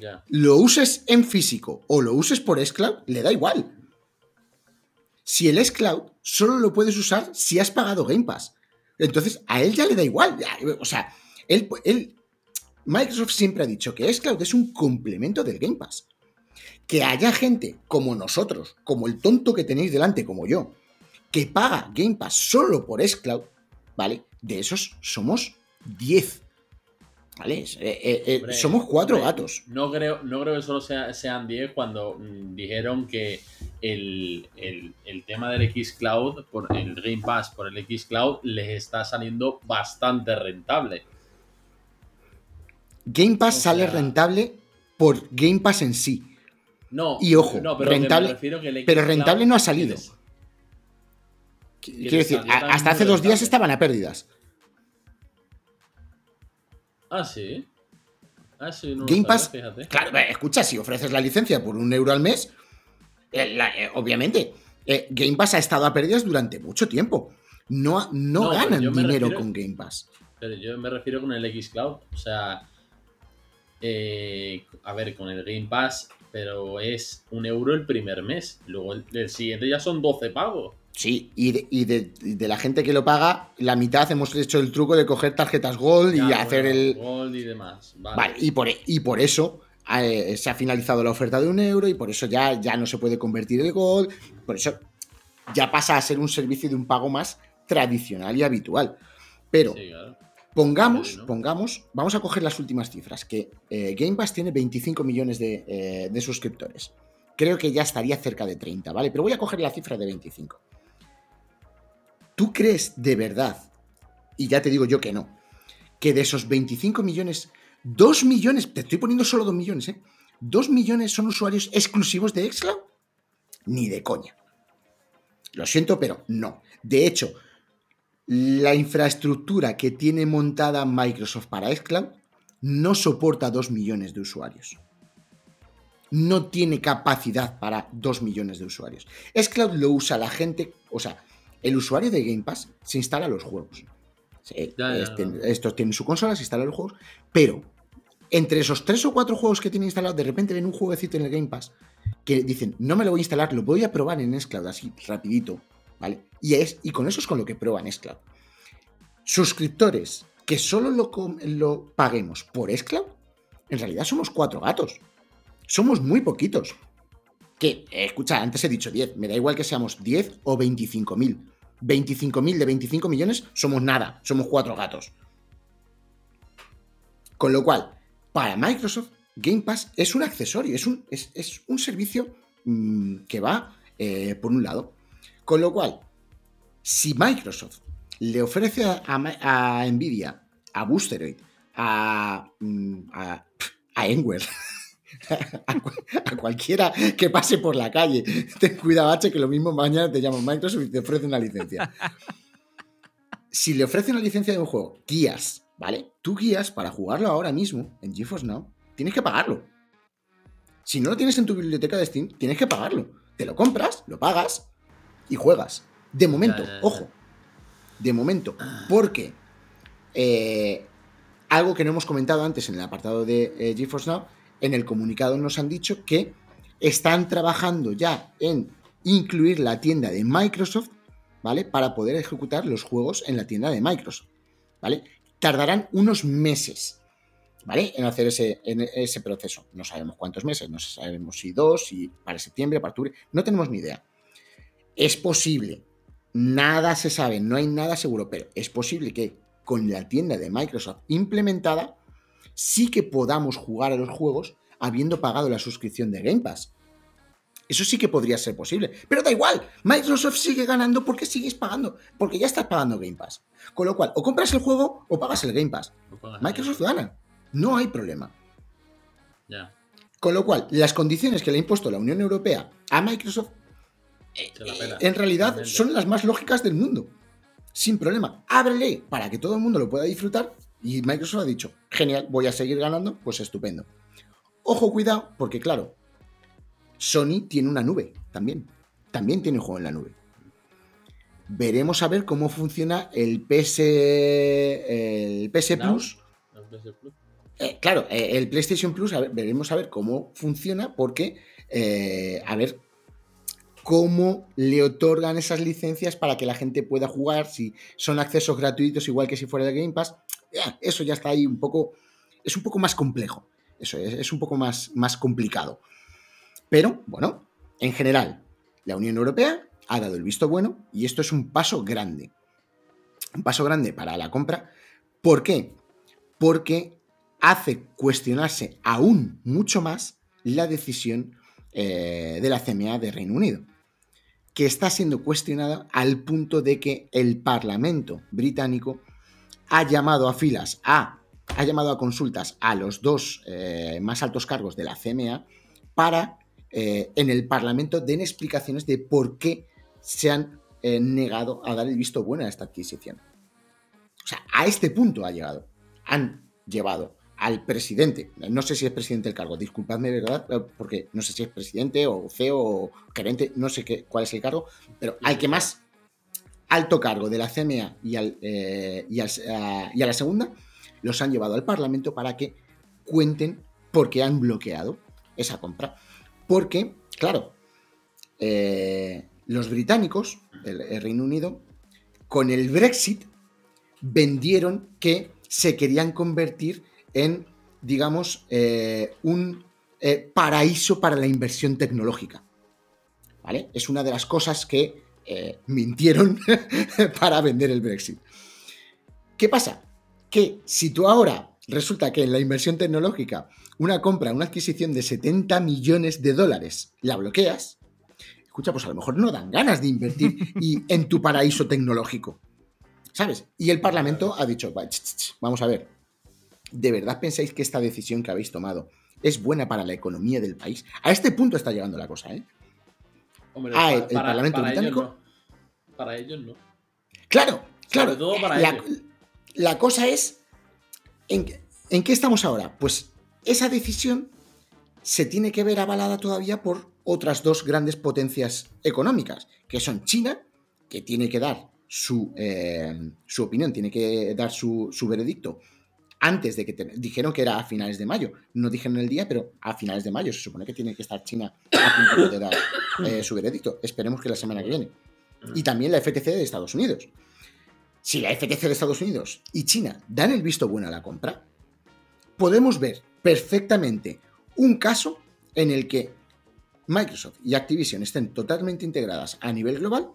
Ya. Lo uses en físico o lo uses por Xcloud, le da igual. Si el Xcloud solo lo puedes usar si has pagado Game Pass. Entonces, a él ya le da igual. ya, o sea, él, Microsoft siempre ha dicho que Xcloud es un complemento del Game Pass. Que haya gente como nosotros, como el tonto que tenéis delante, como yo, que paga Game Pass solo por Xcloud, ¿vale? De esos somos 10. Eh, eh, eh, Hombre, somos cuatro hombre, gatos. No creo, no creo que solo sea- sean 10 cuando mm, dijeron que el, el- el tema del Xcloud, por el Game Pass por el Xcloud, les está saliendo bastante rentable. Game Pass O sale rentable por Game Pass en sí. No, Y ojo, no, pero rentable- que pero rentable no ha salido. Quiero decir, hasta hace dos días estaban a pérdidas. Ah, sí. Ah, sí, no Game Pass, claro, escucha, si ofreces la licencia por un euro al mes, eh, la- eh, obviamente, eh, Game Pass ha estado a pérdidas durante mucho tiempo. No, no, ganan dinero refiero- con Game Pass. Pero yo me refiero con el Xcloud. O sea, a ver, con el Game Pass, pero es un euro el primer mes. Luego el, el siguiente ya son 12 pagos. Sí, y de, y de- y de la gente que lo paga, la mitad hemos hecho el truco de coger tarjetas Gold y hacer el, Gold y demás. Vale. Vale, y por, y por eso eh, se ha finalizado la oferta de un euro y por eso ya, ya no se puede convertir el gol, por eso ya pasa a ser un servicio de un pago más tradicional y habitual. Pero Sí, claro. pongamos, pongamos, vamos a coger las últimas cifras, que eh, Game Pass tiene 25 millones de, eh, de suscriptores. Creo que ya estaría cerca de 30, ¿vale? Pero voy a coger la cifra de 25. ¿Tú crees de verdad, y ya te digo yo que no, que de esos 25 millones, 2 millones, te estoy poniendo solo 2 millones, ¿eh? 2 millones son usuarios exclusivos de Xcloud? Ni de coña. Lo siento, pero no. De hecho, la infraestructura que tiene montada Microsoft para Xcloud no soporta 2 millones de usuarios. No tiene capacidad para 2 millones de usuarios. Xcloud lo usa la gente, o sea, el usuario de Game Pass se instala los juegos. Sí, Ya, ya, este- ya. estos tienen su consola, se instalan los juegos, pero entre esos tres o cuatro juegos que tienen instalados, de repente ven un jueguecito en el Game Pass que dicen, no me lo voy a instalar, lo voy a probar en Xcloud así, rapidito, ¿vale? Y, es, y con eso es con lo que prueban Xcloud. Suscriptores que solo lo, lo paguemos por Xcloud, en realidad somos cuatro gatos. Somos muy poquitos. Que, eh, escucha, antes he dicho 10, me da igual que seamos 10 o 25 mil. 25 mil de 25 millones somos nada, somos cuatro gatos. Con lo cual, para Microsoft, Game Pass es un accesorio, es un, es, es un servicio mm, que va eh, por un lado. Con lo cual, si Microsoft le ofrece a, a a Nvidia, a Boosteroid, a, mm, a, a Enware, a, cu- a cualquiera que pase por la calle, ten cuidado, H, que lo mismo mañana te llama Microsoft y te ofrece una licencia. Si le ofrece una licencia de un juego, guías, ¿vale? Tú guías para jugarlo ahora mismo en GeForce Now, tienes que pagarlo. Si no lo tienes en tu biblioteca de Steam, tienes que pagarlo. Te lo compras, lo pagas y juegas. De momento, ojo, de momento, porque eh, algo que no hemos comentado antes en el apartado de eh, GeForce Now, en el comunicado nos han dicho que están trabajando ya en incluir la tienda de Microsoft, ¿vale? Para poder ejecutar los juegos en la tienda de Microsoft, ¿vale? Tardarán unos meses, ¿vale? En hacer ese, ese proceso. No sabemos cuántos meses, no sabemos si dos, si para septiembre, para octubre, no tenemos ni idea. Es posible, nada se sabe, no hay nada seguro, pero es posible que con la tienda de Microsoft implementada, sí que podamos jugar a los juegos habiendo pagado la suscripción de Game Pass. Eso sí que podría ser posible. Pero da igual, Microsoft sigue ganando porque sigues pagando, porque ya estás pagando Game Pass. Con lo cual, o compras el juego o pagas el Game Pass. Microsoft gana. No hay problema. Ya, Con lo cual, las condiciones que le ha impuesto la Unión Europea a Microsoft, pela. en realidad son las más lógicas del mundo. Sin problema. Ábrele para que todo el mundo lo pueda disfrutar. Y Microsoft ha dicho, genial, voy a seguir ganando, pues estupendo. Ojo, cuidado, porque claro, Sony tiene una nube también. También tiene un juego en la nube. Veremos a ver cómo funciona el PS, el PS Plus. Eh, claro, eh, el PlayStation Plus, veremos a ver cómo funciona, porque, eh, a ver cómo le otorgan esas licencias para que la gente pueda jugar, si son accesos gratuitos, igual que si fuera de Game Pass. Eso ya está ahí un poco, es un poco más complejo. Eso es, un poco más, más complicado. Pero, bueno, en general, la Unión Europea ha dado el visto bueno y esto es un paso grande. Un paso grande para la compra. ¿Por qué? Porque hace cuestionarse aún mucho más la decisión eh, de la CMA de Reino Unido, que está siendo cuestionada al punto de que el Parlamento británico ha llamado a filas a ha llamado a consultas a los dos eh, más altos cargos de la CMA para eh, en el Parlamento den explicaciones de por qué se han eh, negado a dar el visto bueno a esta adquisición. O sea, a este punto ha llegado. Han llevado al presidente, no sé si es presidente del cargo, disculpadme, ¿verdad? Porque no sé si es presidente o CEO o gerente, no sé qué, cuál es el cargo, pero al que más alto cargo de la CMA y, al, eh, y, a, la segunda los han llevado al Parlamento para que cuenten por qué han bloqueado esa compra. Porque, claro, eh, los británicos, el, Reino Unido, con el Brexit vendieron que se querían convertir en, digamos, eh, un eh, paraíso para la inversión tecnológica. ¿Vale? Es una de las cosas que eh, mintieron para vender el Brexit. ¿Qué pasa? Que si tú ahora resulta que en la inversión tecnológica una compra, una adquisición de 70 millones de dólares la bloqueas, escucha, pues a lo mejor no dan ganas de invertir y en tu paraíso tecnológico. ¿Sabes? Y el Parlamento ha dicho, vamos a ver, ¿de verdad pensáis que esta decisión que habéis tomado es buena para la economía del país? A este punto está llegando la cosa, ¿eh? Hombre, ah, el, Parlamento británico. Para ellos no. Claro, claro. todo para la, ellos. la cosa es, ¿en, ¿en qué estamos ahora? Pues esa decisión se tiene que ver avalada todavía por otras dos grandes potencias económicas, que son China, que tiene que dar su, eh, su opinión, tiene que dar su, veredicto antes de que dijeron que era a finales de mayo. No dijeron el día, pero a finales de mayo se supone que tiene que estar China a punto de dar eh, su veredicto. Esperemos que la semana que viene. Y también la FTC de Estados Unidos. Si la FTC de Estados Unidos y China dan el visto bueno a la compra, podemos ver perfectamente un caso en el que Microsoft y Activision estén totalmente integradas a nivel global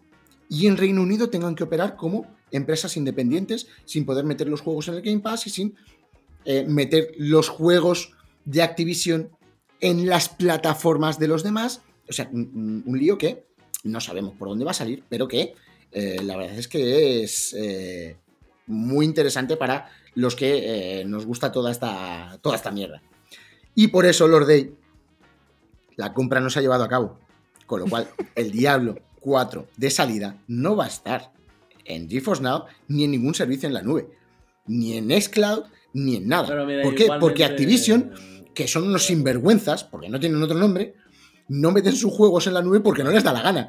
y en Reino Unido tengan que operar como empresas independientes sin poder meter los juegos en el Game Pass y sin eh, meter los juegos de Activision en las plataformas de los demás. O sea, un, lío que no sabemos por dónde va a salir, pero que eh, la verdad es que es eh, muy interesante para los que nos gusta toda esta, toda esta mierda. Y por eso Lord Day la compra no se ha llevado a cabo. Con lo cual, el Diablo 4 de salida no va a estar en GeForce Now ni en ningún servicio en la nube. Ni en Xcloud, ni en nada. ¿Por qué? Porque Activision, que son unos sinvergüenzas, porque no tienen otro nombre, no meten sus juegos en la nube porque no les da la gana.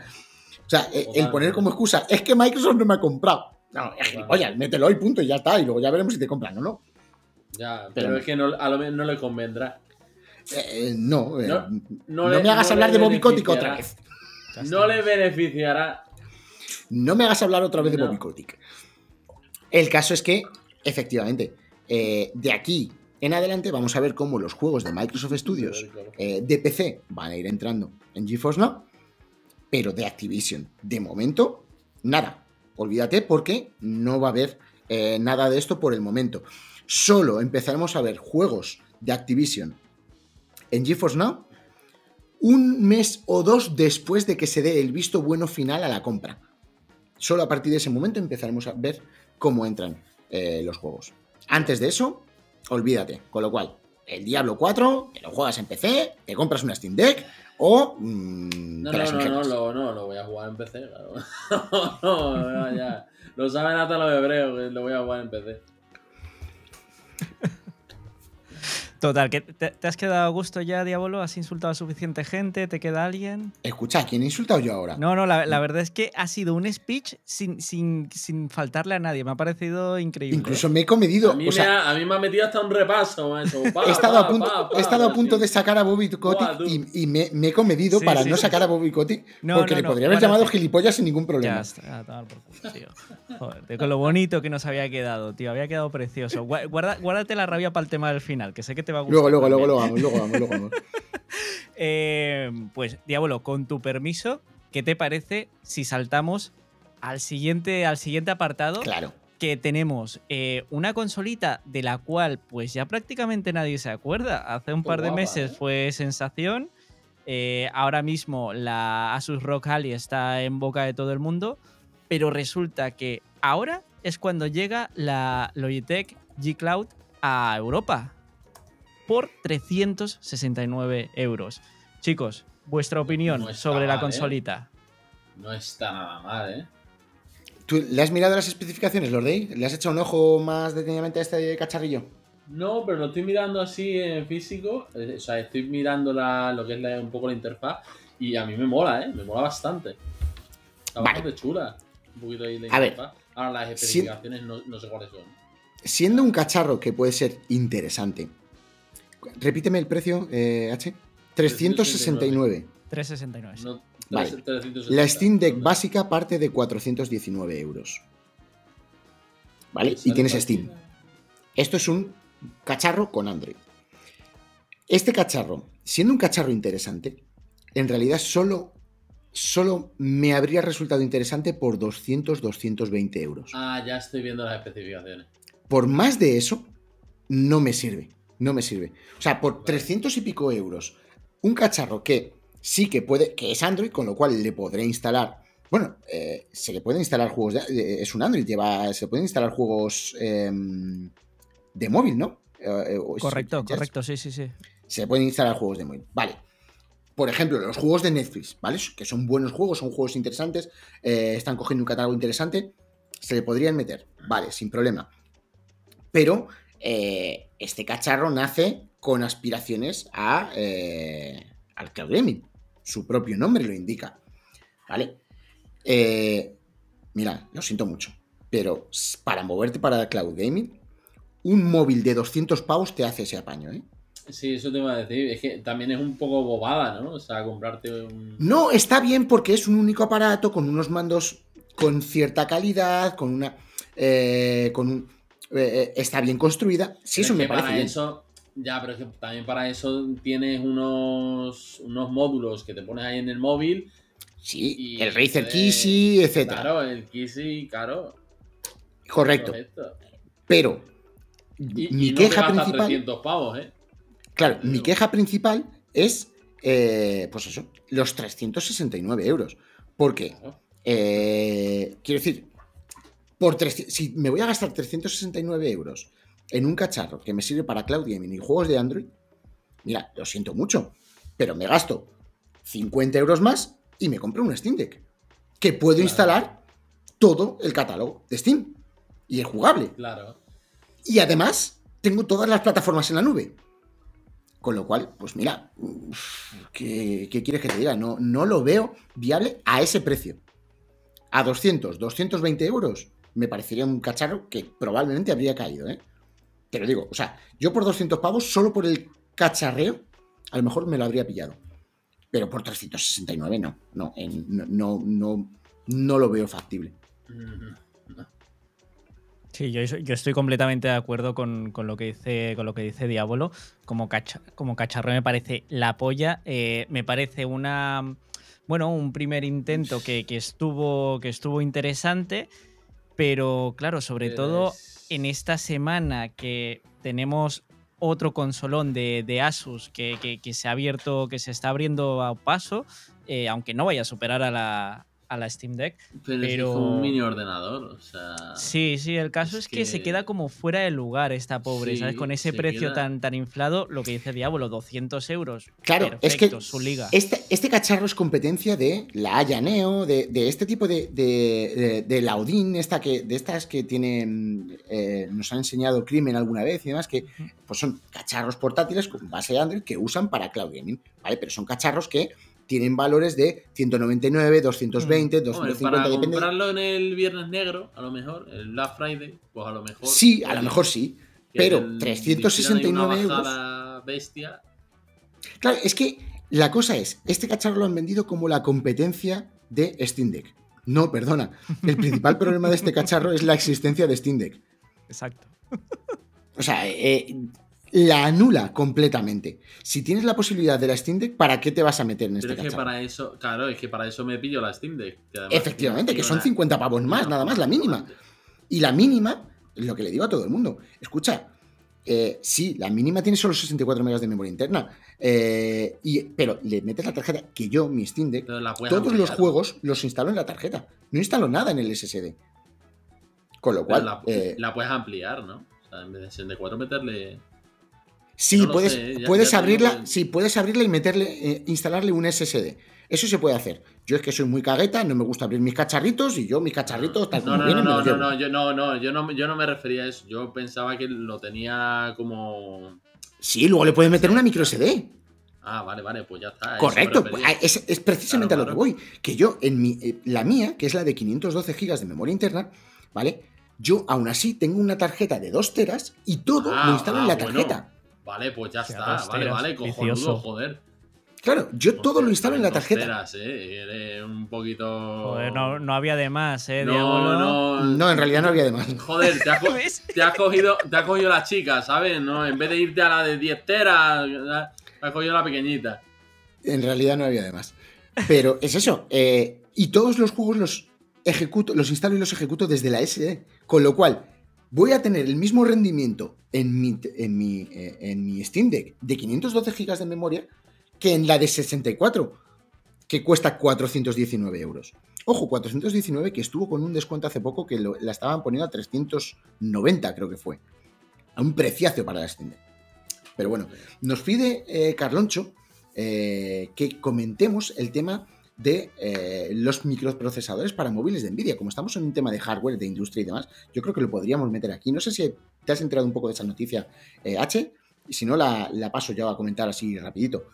O sea, eh, el poner como excusa, es que Microsoft no me ha comprado. No, oye, mételo y punto y ya está. Y luego ya veremos si te compran o no. Ya, pero, es que no, a lo mejor no le convendrá. Eh, no, eh, no, me hagas hablar de Bobby Kotick otra vez. No le beneficiará. No me hagas hablar otra vez de Bobby Kotick. El caso es que, efectivamente, eh, de aquí en adelante vamos a ver cómo los juegos de Microsoft Studios de PC van a ir entrando en GeForce Now, pero de Activision, de momento, nada. Olvídate porque no va a haber nada de esto por el momento. Solo empezaremos a ver juegos de Activision en GeForce Now un mes o dos después de que se dé el visto bueno final a la compra. Solo a partir de ese momento empezaremos a ver cómo entran eh, los juegos. Antes de eso, olvídate. Con lo cual, el Diablo 4, que lo juegas en PC, te compras una Steam Deck o... Mm, no, no, no, no, no, lo voy a jugar en PC, claro. no, ya. Lo saben hasta los hebreos que lo voy a jugar en PC. Total, que te, te has quedado a gusto ya, Diablo? ¿Has insultado a suficiente gente? ¿Te queda alguien? Escucha, ¿a quién he insultado yo ahora? No, no, la, la verdad es que ha sido un speech sin, sin, sin faltarle a nadie. Me ha parecido increíble. Incluso me he comedido. A mí, o sea, me ha, a mí me ha metido hasta un repaso, macho. Pa, he estado a punto, pa, pa, he estado a punto de sacar a Bobby Kotick y, y me, me he comedido Sí, para sí, no sí, sacar a Bobby Kotick No, porque no, le no, podría haber bueno, llamado gilipollas sin ningún Ya problema. está, a tomar por culo, tío. Joder, con lo bonito que nos había quedado, tío. Había quedado precioso. Gua- Guarda, guárdate la rabia para el tema del final, que sé que te va a gustar. Luego, luego, luego, luego vamos, luego vamos, luego vamos. Eh, pues, Diablo, con tu permiso, ¿qué te parece si saltamos al siguiente, al siguiente apartado? Claro. Que tenemos eh, una consolita de la cual, pues ya prácticamente nadie se acuerda. Hace un Qué par de meses ¿eh? fue sensación. Eh, ahora mismo la Asus ROG Ally está en boca de todo el mundo. Pero resulta que ahora es cuando llega la Logitech G Cloud a Europa por 369 euros. Chicos, vuestra opinión No sobre la mal, ¿eh? consolita. No está nada mal, ¿eh? ¿Tú le has mirado las especificaciones, Lordey? ¿Le has echado un ojo más detenidamente a este cacharrillo? No, pero lo estoy mirando así en físico. eh, O sea, estoy mirando la, lo que es la- un poco la interfaz. Y a mí me mola, ¿eh? Me mola bastante. Está Vale. bastante chula. Un poquito ahí la A ver, interfaz. Ahora las si- especificaciones no, no sé cuáles son. Siendo un cacharro que puede ser interesante. Repíteme el precio, eh, H. 369. 369. sí. No, Vale. 360. La Steam Deck básica parte de 419 euros. ¿Vale? Y tienes Steam. Esto es un cacharro con Android. Este cacharro, siendo un cacharro interesante, en realidad solo, solo me habría resultado interesante por 200-220 euros. Ah, ya estoy viendo las especificaciones. Por más de eso, no me sirve. No me sirve. O sea, por 300 y pico euros, un cacharro que sí que puede, que es Android, con lo cual le podré instalar. Bueno, eh, se le pueden instalar juegos. de- eh, es un Android, lleva, se pueden instalar juegos em, de móvil, ¿no? Eh, Correcto, es- correcto, sí, sí, sí. se pueden instalar juegos de móvil. Vale. Por ejemplo, los juegos de Netflix, ¿vale? Que son buenos juegos, son juegos interesantes, están cogiendo un catálogo interesante, se le podrían meter, vale, sin problema. Pero eh, este cacharro nace con aspiraciones a, eh, al cloud gaming. Su propio nombre lo indica, ¿vale? Eh, mira, lo siento mucho, pero para moverte para cloud gaming, un móvil de 200 pavos te hace ese apaño, ¿eh? Sí, eso te iba a decir. Es que también es un poco bobada, ¿no? O sea, comprarte un. No, está bien porque es un único aparato con unos mandos con cierta calidad, con una. eh, con un. Eh, está bien construida. Sí, Pero eso es me parece para bien. eso. Ya, pero es que también para eso tienes unos, unos módulos que te pones ahí en el móvil. Sí, el Razer Kissy, etc. Claro, el Kissy, claro. Correcto. correcto. Pero Y, mi y no queja te principal. 300 pavos, ¿eh? Claro, Te mi queja principal es. eh, pues eso, los 369 euros. Porque, Claro. eh, quiero decir, por 300 si me voy a gastar 369 euros en un cacharro que me sirve para cloud gaming y juegos de Android, mira, lo siento mucho, pero me gasto 50 euros más y me compro un Steam Deck. Que puedo Claro. instalar todo el catálogo de Steam. Y es jugable. Claro. Y además, tengo todas las plataformas en la nube. Con lo cual, pues mira, uf, ¿qué, qué quieres que te diga? No, no lo veo viable a ese precio. A 200, 220 euros, me parecería un cacharro que probablemente habría caído, ¿eh? Te lo digo, o sea, yo por 200 pavos, solo por el cacharreo, a lo mejor me lo habría pillado. Pero por 369 no, no, en- no, no, no, no lo veo factible. Sí, yo, estoy completamente de acuerdo con, lo que dice, con lo que dice Diablo. Como, cacha- como cacharro me parece la polla. Eh, me parece una. Bueno, un primer intento que estuvo, que estuvo interesante. Pero claro, sobre todo en esta semana que tenemos otro consolón de, de Asus que, que- que se ha abierto, que se está abriendo a paso, eh, aunque no vaya a superar a la, a la Steam Deck. Pero, es como un mini ordenador, o sea. Sí, sí, el caso es, Es que... se que- queda como fuera de lugar esta pobre, ¿sabes? Con ese se precio queda- tan, tan inflado, lo que dice Diablo, 200 euros. Claro, es que su liga. Este, este cacharro es competencia de la Haya Neo, de, de este tipo de, de, de- de la Odin, esta que, de estas que tienen, eh, nos han enseñado Crimen alguna vez y demás, que pues son cacharros portátiles con base Android que usan para cloud gaming, ¿vale? Pero son cacharros que tienen valores de 199, 220, Hombre, 250, para depende. comprarlo en el Viernes Negro, a lo mejor, el Black Friday, pues a lo mejor. Sí, a lo mejor sí. pero el- 369 tiran ahí una euros. bestia. Claro, es que la cosa es, este cacharro lo han vendido como la competencia de Steam Deck. No, perdona. El principal problema de este cacharro es la existencia de Steam Deck. Exacto. O sea, eh, la anula completamente. Si tienes la posibilidad de la Steam Deck, ¿para qué te vas a meter en Pero este es que para eso, claro, es que para eso me pillo la Steam Deck. que Efectivamente, que son funciona- 50 pavos más, nada más, la mínima. Y la mínima, lo que le digo a todo el mundo, escucha, eh, sí, la mínima tiene solo 64 megas de memoria interna, eh, y, pero le metes la tarjeta, que yo, mi Steam Deck, todos los juegos los instalo en la tarjeta. No instalo nada en el SSD. Con lo cual, la, eh, la puedes ampliar, ¿no? O sea, en vez de 64 meterle. Sí, no puedes, sé, ya- puedes ya abrirla, que- sí, puedes abrirla y meterle, eh, instalarle un SSD. Eso se puede hacer. Yo es que soy muy cagueta, no me gusta abrir mis cacharritos y yo mis cacharritos tal No, como no, no, vienen no, no, yo no, no, yo no, yo no me refería a eso. Yo pensaba que lo tenía como. Sí, luego le puedes meter una micro SD. Ah, vale, vale, pues ya está. Correcto, ah, es, es precisamente Claro, a lo que voy. Que yo, en mi, eh, la mía, que es la de 512 GB de memoria interna, ¿vale? Yo aún así tengo una tarjeta de 2 teras y todo Ah, lo instalo en ah, la bueno. Vale, pues ya O sea, está. Vale, teras, vale, cojonudo, vicioso. joder. Claro, yo todo lo instalo en la tarjeta. teras, eh, eres un poquito. Joder, no, no había de más, ¿eh? No, Diablo? no. No, en realidad no había de más. Joder, te has, co- ¿Ves? te has cogido, te has cogido la chica, ¿sabes? No, en vez de irte a la de 10 teras, te has cogido la pequeñita. En realidad no había de más. Pero es eso. eh, y todos los juegos los ejecuto, los instalo y los ejecuto desde la SD. Con lo cual, voy a tener el mismo rendimiento en mi, en mi, eh, en mi Steam Deck de 512 GB de memoria que en la de 64, que cuesta 419 euros. Ojo, 419 que estuvo con un descuento hace poco que la estaban poniendo a 390, creo que fue. A un preciazo para la Steam Deck. Pero bueno, nos pide eh, Carloncho eh, que comentemos el tema de eh, los microprocesadores para móviles de Nvidia. Como estamos en un tema de hardware, de industria y demás, yo creo que lo podríamos meter aquí. No sé si te has enterado un poco de esa noticia, eh, H, y si no, la, la paso yo a comentar así rapidito.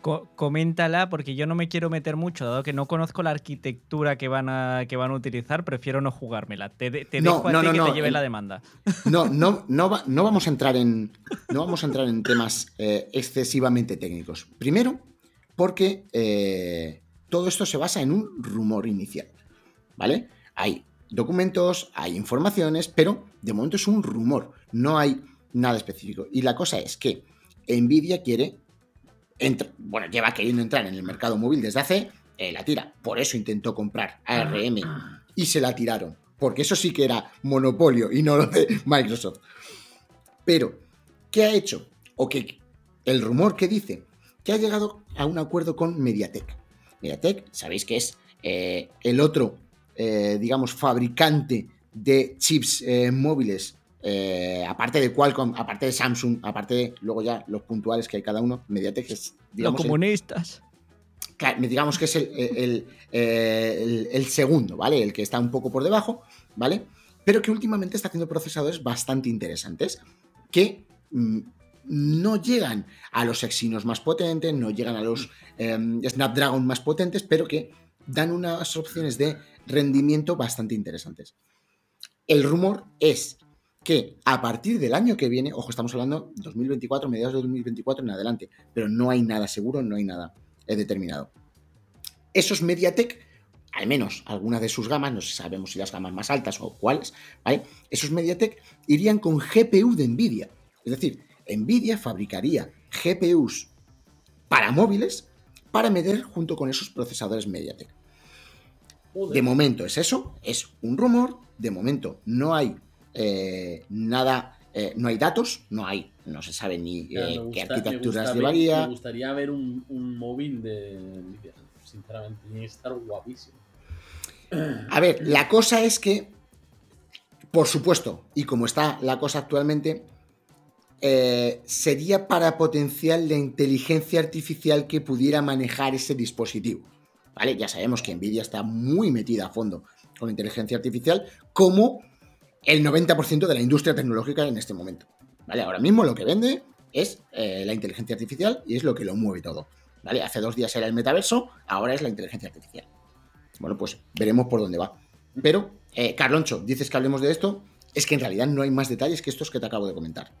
Co- coméntala porque yo no me quiero meter mucho, dado que no conozco la arquitectura que van a, que van a utilizar, prefiero no jugármela. Te, de- te No, dejo a no, ti no, que no, te lleve el- la demanda. No, no, no, va- no vamos a entrar en. No vamos a entrar en temas eh, excesivamente técnicos. Primero, porque eh, todo esto se basa en un rumor inicial. ¿Vale? Hay documentos, hay informaciones, pero de momento es un rumor. No hay nada específico. Y la cosa es que Nvidia quiere. bueno, lleva queriendo entrar en el mercado móvil desde hace eh, la tira. Por eso intentó comprar ARM y se la tiraron. Porque eso sí que era monopolio y no lo de Microsoft. Pero, ¿qué ha hecho? O que el rumor que dice que ha llegado a un acuerdo con Mediatek. Mediatek, sabéis que es eh, el otro, eh, digamos, fabricante de chips eh, móviles, aparte de Qualcomm, aparte de Samsung, aparte de luego ya los puntuales que hay cada uno. Mediatek es, Los digamos, el- comunistas. Claro, digamos que es el, el- el- el segundo, ¿vale? El que está un poco por debajo, ¿vale? Pero que últimamente está haciendo procesadores bastante interesantes que mm, no llegan a los Exynos más potentes, no llegan a los em, Snapdragon más potentes, pero que dan unas opciones de rendimiento bastante interesantes. El rumor es que a partir del año que viene, ojo, estamos hablando 2024, mediados de 2024 en adelante, pero no hay nada seguro, no hay nada eh, determinado. Esos MediaTek, al menos algunas de sus gamas, no sabemos si las gamas más altas o cuáles. Esos MediaTek irían con GPU de Nvidia. Es decir, Nvidia fabricaría GPUs para móviles para meter junto con esos procesadores MediaTek. Joder. De momento es eso, es un rumor. De momento no hay eh, nada, eh, no hay datos, no hay, no se sabe ni eh, qué arquitecturas ver- llevaría. me gustaría ver un, un móvil de Nvidia, sinceramente. Tiene que estar guapísimo. A ver, la cosa es que, por supuesto, y como está la cosa actualmente, eh, sería para potenciar la inteligencia artificial que pudiera manejar ese dispositivo. ¿Vale? Ya sabemos que Nvidia está muy metida a fondo con la inteligencia artificial, como el 90% de la industria tecnológica en este momento. ¿Vale? Ahora mismo lo que vende es eh, la inteligencia artificial y es lo que lo mueve todo. ¿Vale? Hace dos días era el metaverso, ahora es la inteligencia artificial. Bueno, pues veremos por dónde va. Pero, eh, Carloncho, dices que hablemos de esto, es que en realidad no hay más detalles que estos que te acabo de comentar.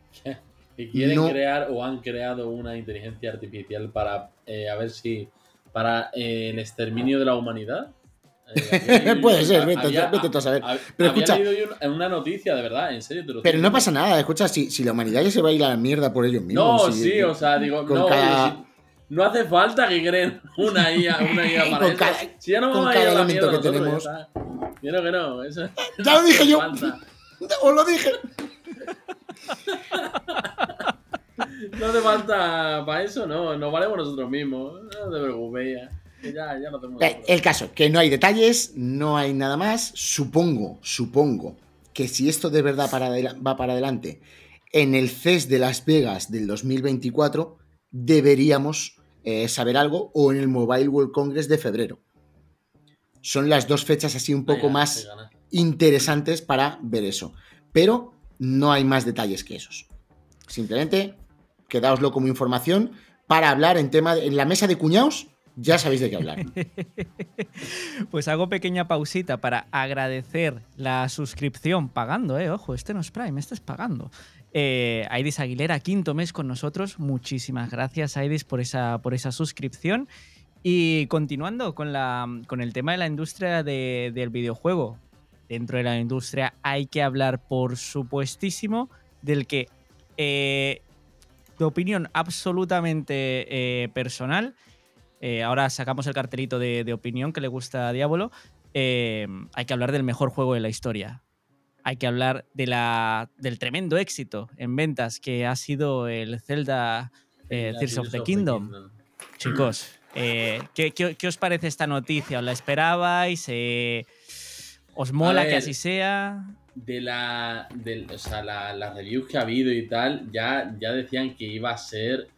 Que quieren crear o han creado una inteligencia artificial para, eh, a ver si, para eh, el exterminio de la humanidad. Puede ser, vete, vete, a saber. Pero escucha, leído una noticia, de verdad, en serio. pero no pasa nada, escucha, si, si, la humanidad ya se va a ir a la mierda por ellos mismos. No, sí, o sea, digo, no, no hace falta que creen una IA, una IA para eso. si ya no vamos a ir a la mierda que tenemos. Ya, que no, eso. Ya lo dije yo. Os lo dije. No hace falta para eso, no. Nos valemos nosotros mismos. No te preocupes ya. Ya, ya no tenemos eh, el caso, que no hay detalles, no hay nada más. Supongo, supongo que si esto de verdad para va para adelante en el CES de Las Vegas del 2024, deberíamos eh, saber algo o en el Mobile World Congress de febrero. Son las dos fechas así un poco más interesantes para ver eso. Pero no hay más detalles que esos. Simplemente quedaoslo como información para hablar en tema en la mesa de cuñados. Ya sabéis de qué hablar. pues hago pequeña pausita para agradecer la suscripción pagando, eh. Ojo, este no es Prime, este es pagando. Eh, Aidis Aguilera, quinto mes con nosotros. Muchísimas gracias, Aidis, por esa, por esa suscripción. Y continuando con, la, con el tema de la industria del videojuego. Dentro de la industria hay que hablar, por supuestísimo, del que, eh, de opinión absolutamente eh, personal, eh, ahora sacamos el cartelito de, de, opinión que le gusta a Diablo, hay que hablar del mejor juego de la historia hay que hablar de la, del tremendo éxito en ventas que ha sido el Zelda eh, Tears of the Kingdom. Chicos, eh, ¿qué, os parece esta noticia? ¿Os la esperabais? ¿Os mola que así sea? De la, o sea, las reviews que ha habido y tal, ya, ya decían que iba a ser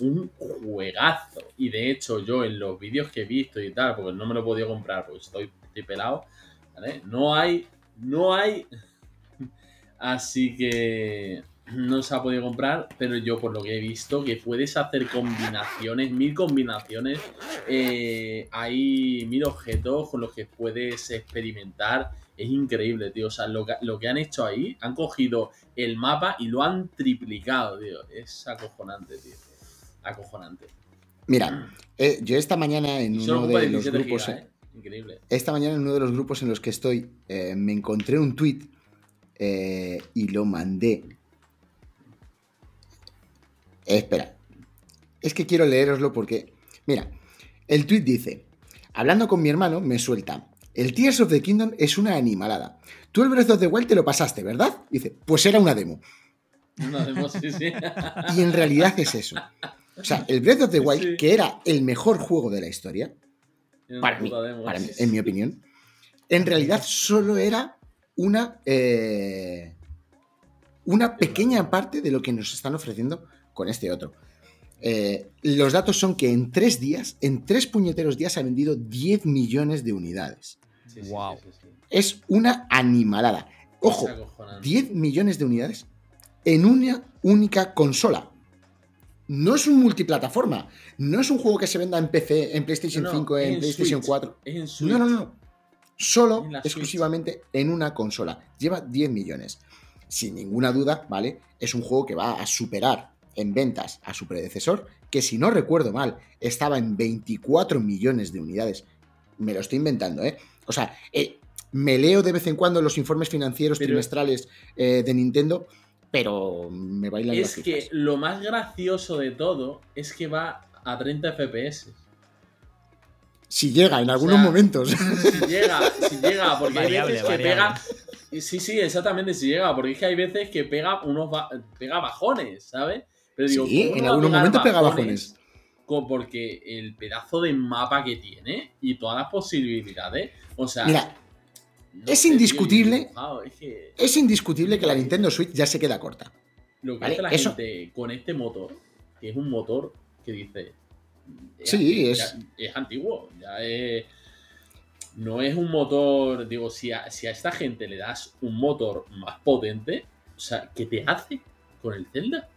un juegazo. Y de hecho, yo en los vídeos que he visto y tal, porque no me lo he podido comprar porque estoy, estoy pelado, ¿vale? No hay no hay. Así que no se ha podido comprar, pero yo por lo que he visto, que puedes hacer combinaciones, mil combinaciones. Eh, hay mil objetos con los que puedes experimentar. Es increíble, tío. O sea, lo que, han hecho ahí, han cogido el mapa y lo han triplicado, tío. Es acojonante, tío. Acojonante. Mira, eh, yo esta mañana en uno de los grupos. ¿eh? Increíble. Esta mañana en uno de los grupos en los que estoy eh, me encontré un tweet eh, y lo mandé. espera. Es que quiero leeroslo porque. Mira, el tweet dice: Hablando con mi hermano, me suelta. El Tears of the Kingdom es una animalada. Tú el Breath of the Wild te lo pasaste, ¿verdad? Dice, pues era una demo. Una demo, sí, sí. y en realidad es eso. O sea, el Breath of the Wild, que era el mejor juego de la historia, para mí, en mi opinión, en realidad solo era una, eh, una pequeña parte de lo que nos están ofreciendo con este otro. Eh, los datos son que en tres días, en tres puñeteros días, ha vendido 10 millones de unidades. Wow. Es una animalada. Ojo, 10 millones de unidades en una única consola no es un multiplataforma. No es un juego que se venda en PC, en PlayStation 5, en, PlayStation 4. no, no, no. Solo, exclusivamente en una consola. Lleva 10 millones. Sin ninguna duda, ¿vale? Es un juego que va a superar en ventas a su predecesor, que si no recuerdo mal, estaba en 24 millones de unidades. Me lo estoy inventando, ¿eh? O sea, eh, me leo de vez en cuando los informes financieros trimestrales eh, de Nintendo pero me bailan Es que lo más gracioso de todo es que va a 30 FPS. Si llega, en algunos momentos. Si llega, si llega, porque hay veces que pega. Sí, sí, exactamente, si llega, porque es que hay veces que pega unos pega bajones, ¿sabes? Pero digo, sí, en algunos momentos pega bajones. Porque el pedazo de mapa que tiene y todas las posibilidades. O sea. Mira, no es indiscutible. dibujado, es que es indiscutible que la Nintendo Switch ya se queda corta. lo que Vale, hace la eso- gente con este motor, que es un motor que dice. Sí, ya- es- es antiguo. Ya es. No es un motor. Digo, si a, si a esta gente le das un motor más potente, o sea, ¿qué te hace con el Zelda?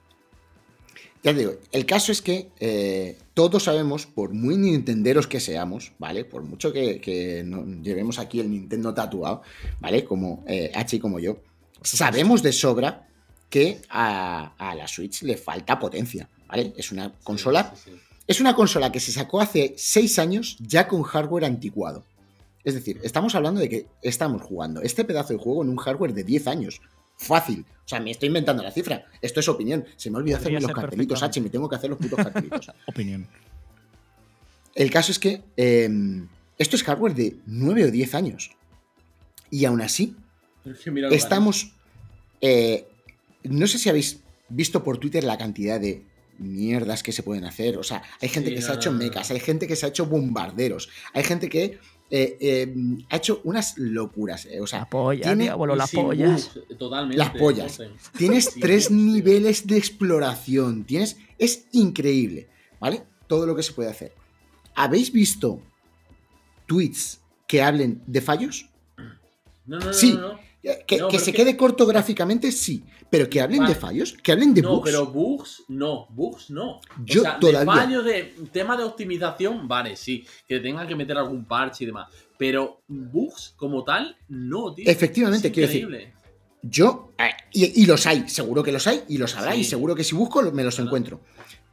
Ya te digo, el caso es que eh, todos sabemos, por muy nintenderos que seamos, ¿vale? Por mucho que, que no- llevemos aquí el Nintendo tatuado, ¿vale? Como eh, Hachi como yo, sabemos de sobra que a, a la Switch le falta potencia, ¿vale? Es una consola, Sí, sí, sí. es una consola que se sacó hace 6 años ya con hardware anticuado. Es decir, estamos hablando de que estamos jugando este pedazo de juego en un hardware de 10 años. Fácil. O sea, me estoy inventando la cifra. Esto es opinión. Se me olvidó hacerme los cartelitos. Hachi. Me tengo que hacer los putos cartelitos. Opinión. El caso es que eh, esto es hardware de 9 o 10 años. Y aún así, es que estamos. eh, no sé si habéis visto por Twitter la cantidad de mierdas que se pueden hacer. O sea, hay gente Sí, que se ha hecho mecas, hay gente que se ha hecho bombarderos, hay gente que eh, eh, ha hecho unas locuras. eh, o sea, La polla, tiene- diablo, Y las pollas. totalmente. Las pollas. no sé. Tienes Sí, tres sí. niveles de exploración. Tienes. Es increíble. ¿Vale? Todo lo que se puede hacer. ¿Habéis visto tweets que hablen de fallos? No, no, no, Sí. no, no. Eh, Que, No, se que- quede corto gráficamente, sí. Pero que hablen Vale. de fallos, que hablen de no, bugs. pero bugs, no, bugs no. Yo o sea, todavía- de fallo de tema de optimización, vale, sí, que tengan que meter algún parche y demás. Pero bugs como tal, no, tío. Efectivamente, Es quiero decir. Yo, eh, y, y los hay, seguro que los hay, y los habrá, Sí. y seguro que si busco me los Claro. encuentro.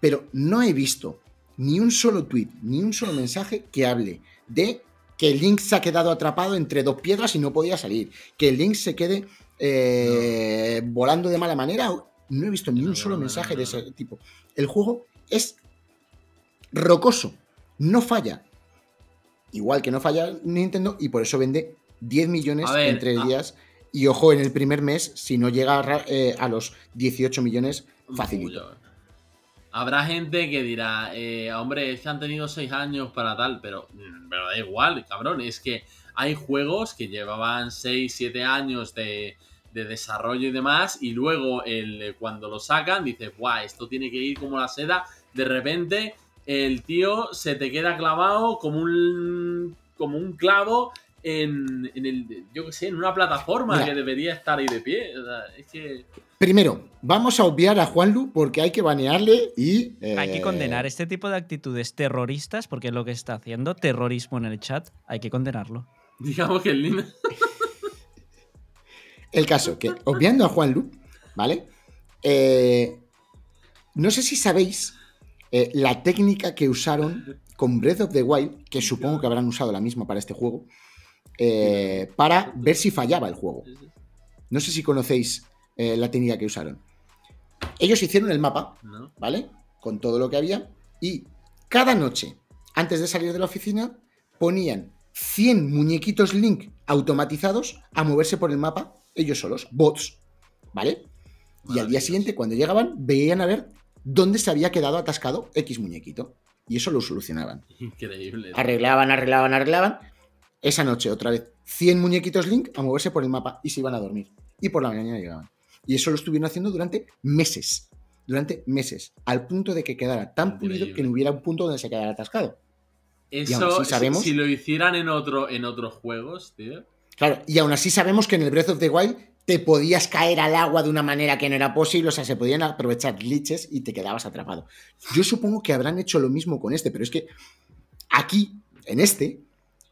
Pero no he visto ni un solo tweet, ni un solo mensaje que hable de que el Link se ha quedado atrapado entre dos piedras y no podía salir, que el Link se quede eh, volando de mala manera. No he visto ni un no, solo no, mensaje de ese tipo. El juego es rocoso, no falla. Igual que no falla Nintendo y por eso vende 10 millones ver, en tres ah. días. Y ojo, en el primer mes, si no llega a, eh, a los 18 millones, facilito. Habrá gente que dirá, eh, hombre, es que han tenido seis años para tal, pero, mm, pero da igual, cabrón. Es que hay juegos que llevaban 6, 7 años de, de desarrollo y demás, y luego el, cuando lo sacan, dices, guau, esto tiene que ir como la seda. De repente, el tío se te queda clavado como un, como un clavo en, en el, yo qué sé, en una plataforma Mira. que debería estar ahí de pie. O sea, es que. Primero, vamos a obviar a Juanlu porque hay que banearle y. eh, Hay que condenar este tipo de actitudes terroristas porque es lo que está haciendo, terrorismo en el chat, hay que condenarlo. Digamos que el Lin. El caso, que obviando a Juanlu, ¿vale? Eh, no sé si sabéis eh, la técnica que usaron con Breath of the Wild, que supongo que habrán usado la misma para este juego, eh, para ver si fallaba el juego. No sé si conocéis eh, la técnica que usaron. Ellos hicieron el mapa, ¿No? ¿vale? Con todo lo que había. Y cada noche, antes de salir de la oficina, ponían 100 muñequitos Link automatizados a moverse por el mapa, ellos solos, bots, ¿vale? Y al día siguiente, cuando llegaban, veían a ver dónde se había quedado atascado X muñequito. Y eso lo solucionaban. Increíble. Arreglaban, arreglaban, arreglaban. Esa noche, otra vez, 100 muñequitos Link a moverse por el mapa y se iban a dormir. Y por la mañana llegaban. Y eso lo estuvieron haciendo durante meses. Durante meses. Al punto de que quedara tan pulido que no hubiera un punto donde se quedara atascado. Eso, aún así si- sabemos- si lo hicieran en, otro, en otros juegos, tío. Claro, y aún así sabemos que en el Breath of the Wild te podías caer al agua de una manera que no era posible, o sea, se podían aprovechar glitches y te quedabas atrapado. Yo supongo que habrán hecho lo mismo con este, pero es que aquí, en este,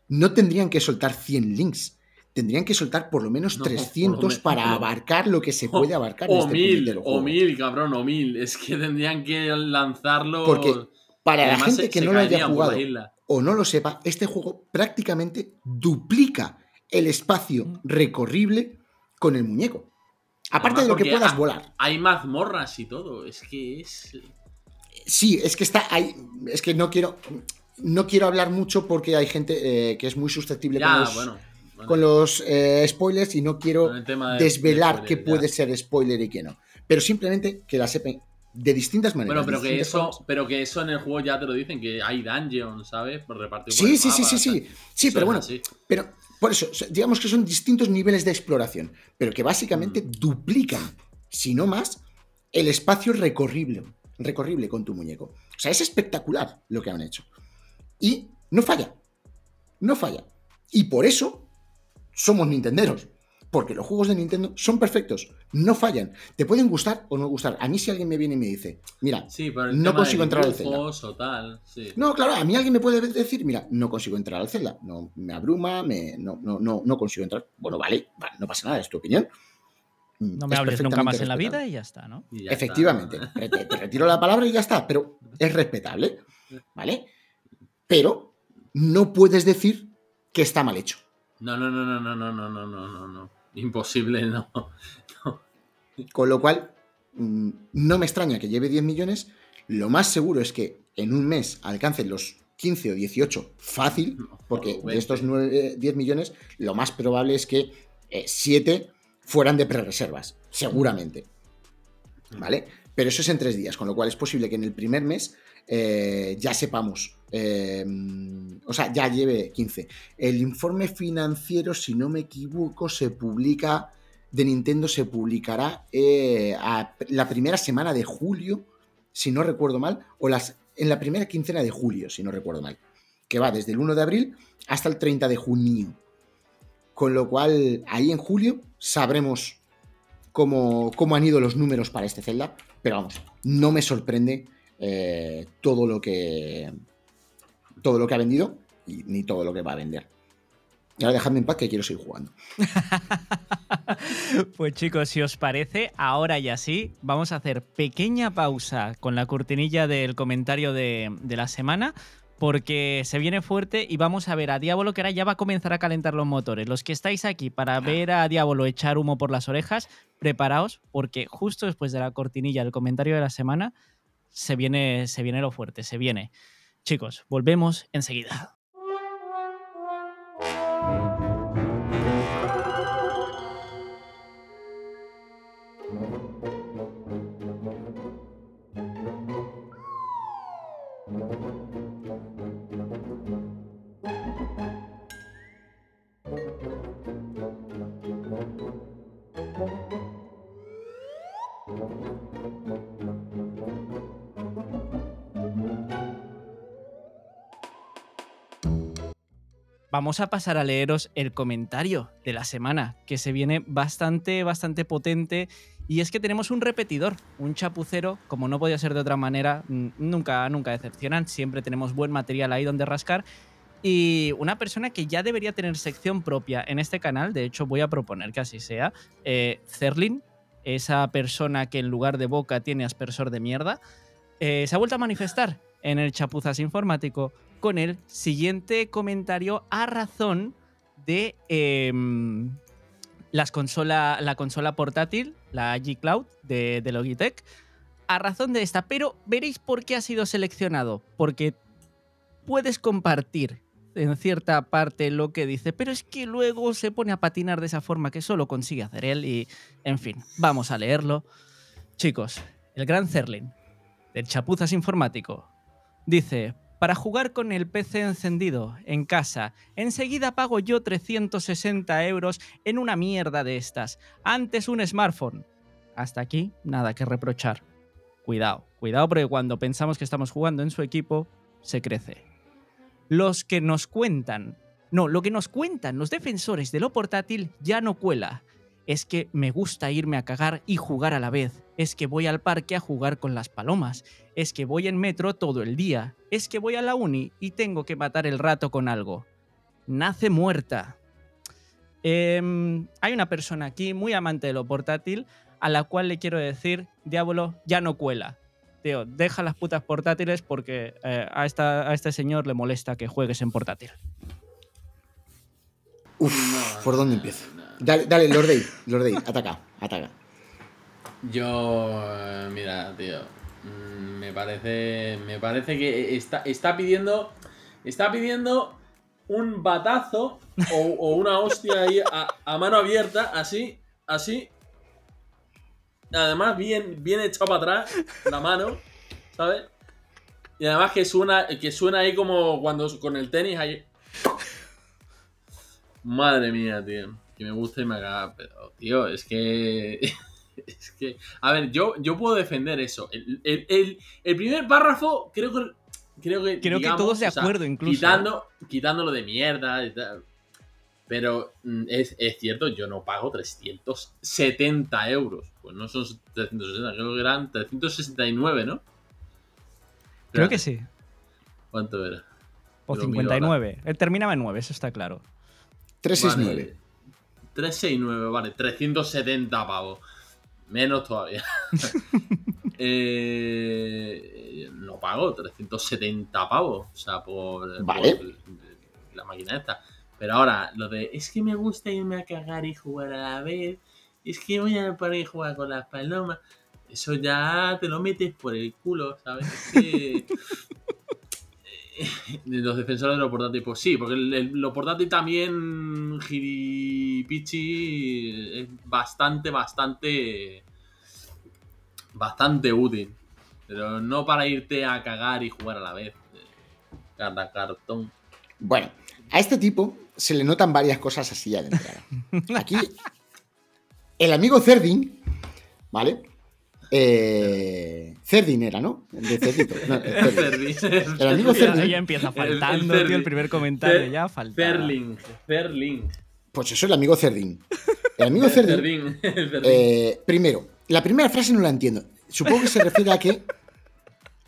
no tendrían que soltar 100 links. Tendrían que soltar por lo menos No, por lo 300 me- para abarcar lo que se puede abarcar en O este mil, o juego. mil, cabrón, o mil. Es que tendrían que lanzarlo. Porque Para la gente se- que se no lo haya jugado o no lo sepa, este juego prácticamente duplica el espacio recorrible con el muñeco. Aparte Además, de lo que puedas ha- volar. Hay mazmorras y todo. Es que es. Sí, es que está ahí. Es que no quiero. No quiero hablar mucho porque hay gente eh, que es muy susceptible con Ya, los, bueno. Con los, eh, spoilers y no quiero de- desvelar de qué puede ser spoiler y qué no. Pero simplemente que la sepan, de distintas maneras. Bueno, pero que, eso, formas. pero que eso en el juego ya te lo dicen, que hay dungeons, ¿sabes? Por repartir por Sí, sí, sí, mapa, sí, sí. Sí, Eso pero bueno, así. pero por eso, digamos que son distintos niveles de exploración, pero que básicamente Mm. duplican, si no más, el espacio recorrible, recorrible con tu muñeco. O sea, es espectacular lo que han hecho. Y no falla. No falla. Y por eso somos nintenderos. Porque los juegos de Nintendo son perfectos, no fallan. Te pueden gustar o no gustar. A mí si alguien me viene y me dice, mira, Sí, pero el No consigo entrar al Zelda. dibujos o tal, sí. no, claro, a mí alguien me puede decir, mira, no consigo entrar al Zelda, no me abruma, me, no, no, no, no consigo entrar. Bueno, vale, no pasa nada, es tu opinión. Mm, No me Es hables nunca más en la vida y ya está, ¿no? Ya Efectivamente, está. te, te retiro la palabra y ya está, pero es respetable, ¿vale? Pero no puedes decir que está mal hecho. No, no, no, no, no, no, no, no, no, no, no. Imposible, no. Con lo cual, mm, no me extraña que lleve 10 millones. Lo más seguro es que en un mes alcancen los 15 o 18 fácil, porque de estos 20. 9, 10 millones, lo más probable es que 7 fueran de prerreservas, seguramente. ¿Vale? Pero eso es en tres días, con lo cual es posible que en el primer mes eh, ya sepamos, eh, o sea, ya lleve 15. El informe financiero, si no me equivoco, se publica, de Nintendo se publicará eh, la primera semana de julio, si no recuerdo mal, o las, en la primera quincena de julio, si no recuerdo mal, que va desde el 1 de abril hasta el 30 de junio. Con lo cual, ahí en julio sabremos cómo, cómo han ido los números para este Zelda. Pero vamos, no me sorprende eh, todo lo que. Todo lo que ha vendido y ni todo lo que va a vender. Y ahora dejadme en paz que quiero seguir jugando. Pues chicos, si os parece, ahora ya sí, vamos a hacer pequeña pausa con la cortinilla del comentario de, de la semana, porque se viene fuerte y vamos a ver a Diablo que ahora ya va a comenzar a calentar los motores. Los que estáis aquí para ver a Diablo echar humo por las orejas, preparaos, porque justo después de la cortinilla del comentario de la semana, se viene, se viene lo fuerte, se viene. Chicos, volvemos enseguida. Vamos a pasar a leeros el comentario de la semana, que se viene bastante, bastante potente. Y es que tenemos un repetidor, un chapucero, como no podía ser de otra manera, nunca, nunca decepcionan, siempre tenemos buen material ahí donde rascar. Y una persona que ya debería tener sección propia en este canal, de hecho voy a proponer que así sea, eh, Zerlin, esa persona que en lugar de boca tiene aspersor de mierda, eh, se ha vuelto a manifestar en el Chapuzas Informático con el siguiente comentario a razón de em, las consola, la consola portátil, la G Cloud de, de Logitech, a razón de esta. Pero veréis por qué ha sido seleccionado. Porque puedes compartir en cierta parte lo que dice, pero es que luego se pone a patinar de esa forma que solo consigue hacer él y, en fin, vamos a leerlo. Chicos, el gran Zerlin, del Chapuzas Informático, dice, para jugar con el PC encendido en casa, enseguida pago yo 360 euros en una mierda de estas. Antes un smartphone. Hasta aquí, nada que reprochar. Cuidado, cuidado porque cuando pensamos que estamos jugando en su equipo, se crece. Los que nos cuentan, no, lo que nos cuentan los defensores de lo portátil ya no cuela. Es que me gusta irme a cagar y jugar a la vez. Es que voy al parque a jugar con las palomas. Es que voy en metro todo el día. Es que voy a la uni y tengo que matar el rato con algo. Nace muerta. Em, hay una persona aquí muy amante de lo portátil a la cual le quiero decir, Diablo, ya no cuela. Tío, deja las putas portátiles porque eh, a, esta- a este señor le molesta que juegues en portátil. Uf, ¿por dónde empiezo? Dale, dale, Lord ataca, ataca. Yo, eh, mira, tío, mm, me parece, me parece que está, está pidiendo, está pidiendo un batazo o, una hostia ahí a, mano abierta, así, así, Además, bien, bien echado para atrás, la mano, ¿sabes? Y además que suena, que suena ahí como cuando con el tenis ahí. Madre mía, tío. Que me gusta y me caga. Pero, tío, es que. Es que. A ver, yo, yo puedo defender eso. El, el- el- el primer párrafo, creo que. Creo que. Creo que digamos, todos de o sea, acuerdo, incluso. Quitando, quitándolo de mierda y tal. Pero mm, es, es cierto, yo no pago 370 euros. Pues no son 360, creo que eran 369, ¿no? Creo que sí. ¿Cuánto era? O Lo miro 59. Él terminaba en 9, eso está claro. 369. Vale. 369, vale, 370 pavos. Menos todavía. Eh, no pago 370 pavos. O sea, por, Vale. por la máquina esta. Pero ahora, lo de es que me gusta irme a cagar y jugar a la vez. Es que voy a parar y jugar con las palomas. Eso ya te lo metes por el culo, ¿sabes? Es que- Los defensores de los portátiles, pues sí, porque el, el- lo portátil también, Giripichi, es bastante, bastante. bastante útil. Pero no para irte a cagar y jugar a la vez. Cada cartón. Bueno, a este tipo se le notan varias cosas así ya de entrada. Aquí, el amigo Cerdin, ¿vale? Eh, Cerdin era, ¿no? El de Cerdito. No, el Cerdin. El amigo Cerdin. ya empieza El- el faltando, Cerdi. tío, el primer comentario Cer- ya falta. Ferling. Pues eso, el amigo Cerdin. El amigo Cerdin. Cerdin. Cerdin. eh, primero, la primera frase no la entiendo. Supongo que se refiere a que.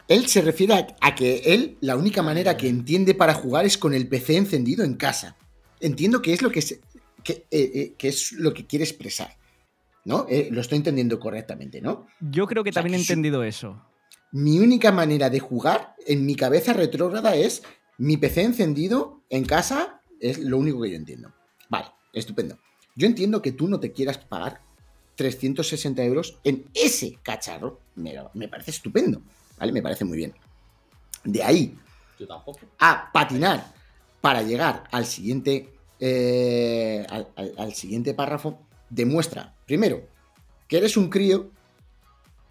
Él se refiere a, a que él, la única manera que entiende para jugar es con el PC encendido en casa. Entiendo que es lo que, se- que, eh, eh, que es lo que quiere expresar. ¿No? Eh, lo estoy entendiendo correctamente, ¿no? Yo creo que O sea, también he que entendido eso. Mi única manera de jugar en mi cabeza retrógrada es mi PC encendido en casa, es lo único que yo entiendo. Vale, estupendo. Yo entiendo que tú no te quieras pagar 360 euros en ese cacharro. Me, me parece estupendo, ¿vale? Me parece muy bien. De ahí Yo tampoco. a patinar para llegar al siguiente, eh, al, al- al siguiente párrafo, demuestra, primero, que eres un crío,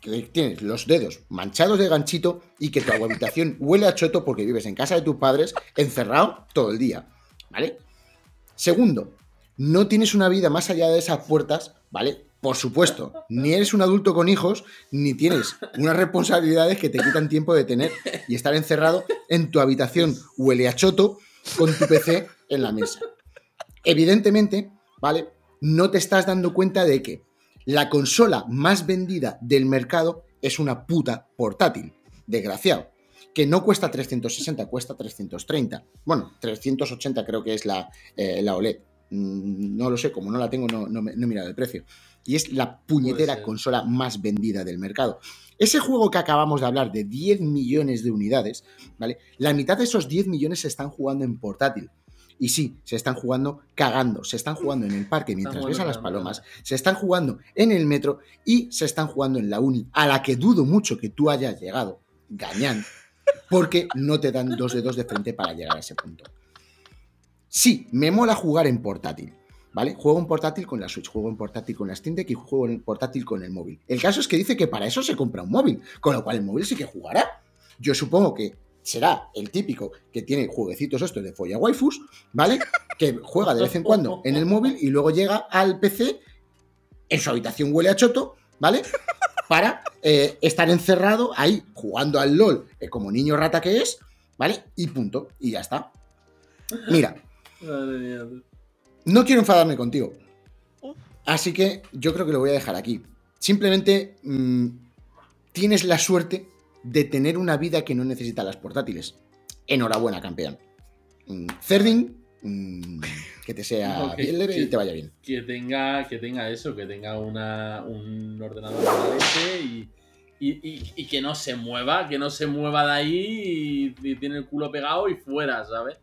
que tienes los dedos manchados de ganchito y que tu habitación huele a choto porque vives en casa de tus padres encerrado todo el día, ¿vale? Segundo, no tienes una vida más allá de esas puertas, ¿vale? Por supuesto, ni eres un adulto con hijos, ni tienes unas responsabilidades que te quitan tiempo de tener y estar encerrado en tu habitación huele a choto con tu PC en la mesa. Evidentemente, ¿vale? No te estás dando cuenta de que la consola más vendida del mercado es una puta portátil. Desgraciado. Que no cuesta 360, cuesta 330. Bueno, 380 creo que es la, eh, la OLED. Mm, No lo sé, como no la tengo, no, no no he mirado el precio. Y es la puñetera consola más vendida del mercado. Ese juego que acabamos de hablar de 10 millones de unidades, ¿vale? La mitad de esos 10 millones se están jugando en portátil. Y sí, se están jugando cagando, se están jugando en el parque mientras ves a las palomas, se están jugando en el metro y se están jugando en la uni, a la que dudo mucho que tú hayas llegado, gañán, porque no te dan dos dedos de frente para llegar a ese punto. Sí, me mola jugar en portátil, ¿vale? Juego en portátil con la Switch, juego en portátil con la Steam Deck y juego en portátil con el móvil. El caso es que dice que para eso se compra un móvil, con lo cual el móvil sí que jugará. Yo supongo que será el típico que tiene jueguecitos estos de folla waifus, ¿vale? Que juega de vez en cuando en el móvil y luego llega al PC, en su habitación huele a choto, ¿vale? Para eh, estar encerrado ahí jugando al LOL eh, como niño rata que es, ¿vale? Y punto, y ya está. Mira, Madre mía. tú. no quiero enfadarme contigo. Así que yo creo que lo voy a dejar aquí. Simplemente mm, tienes la suerte de tener una vida que no necesita las portátiles. Enhorabuena, campeón. Mm, Cerdin, mm, que te sea No, que- bien leve y te vaya bien. que tenga, que tenga eso, que tenga una, un ordenador de la leche y, y, y- y que no se mueva, que no se mueva de ahí y, y tiene el culo pegado y fuera, ¿sabes?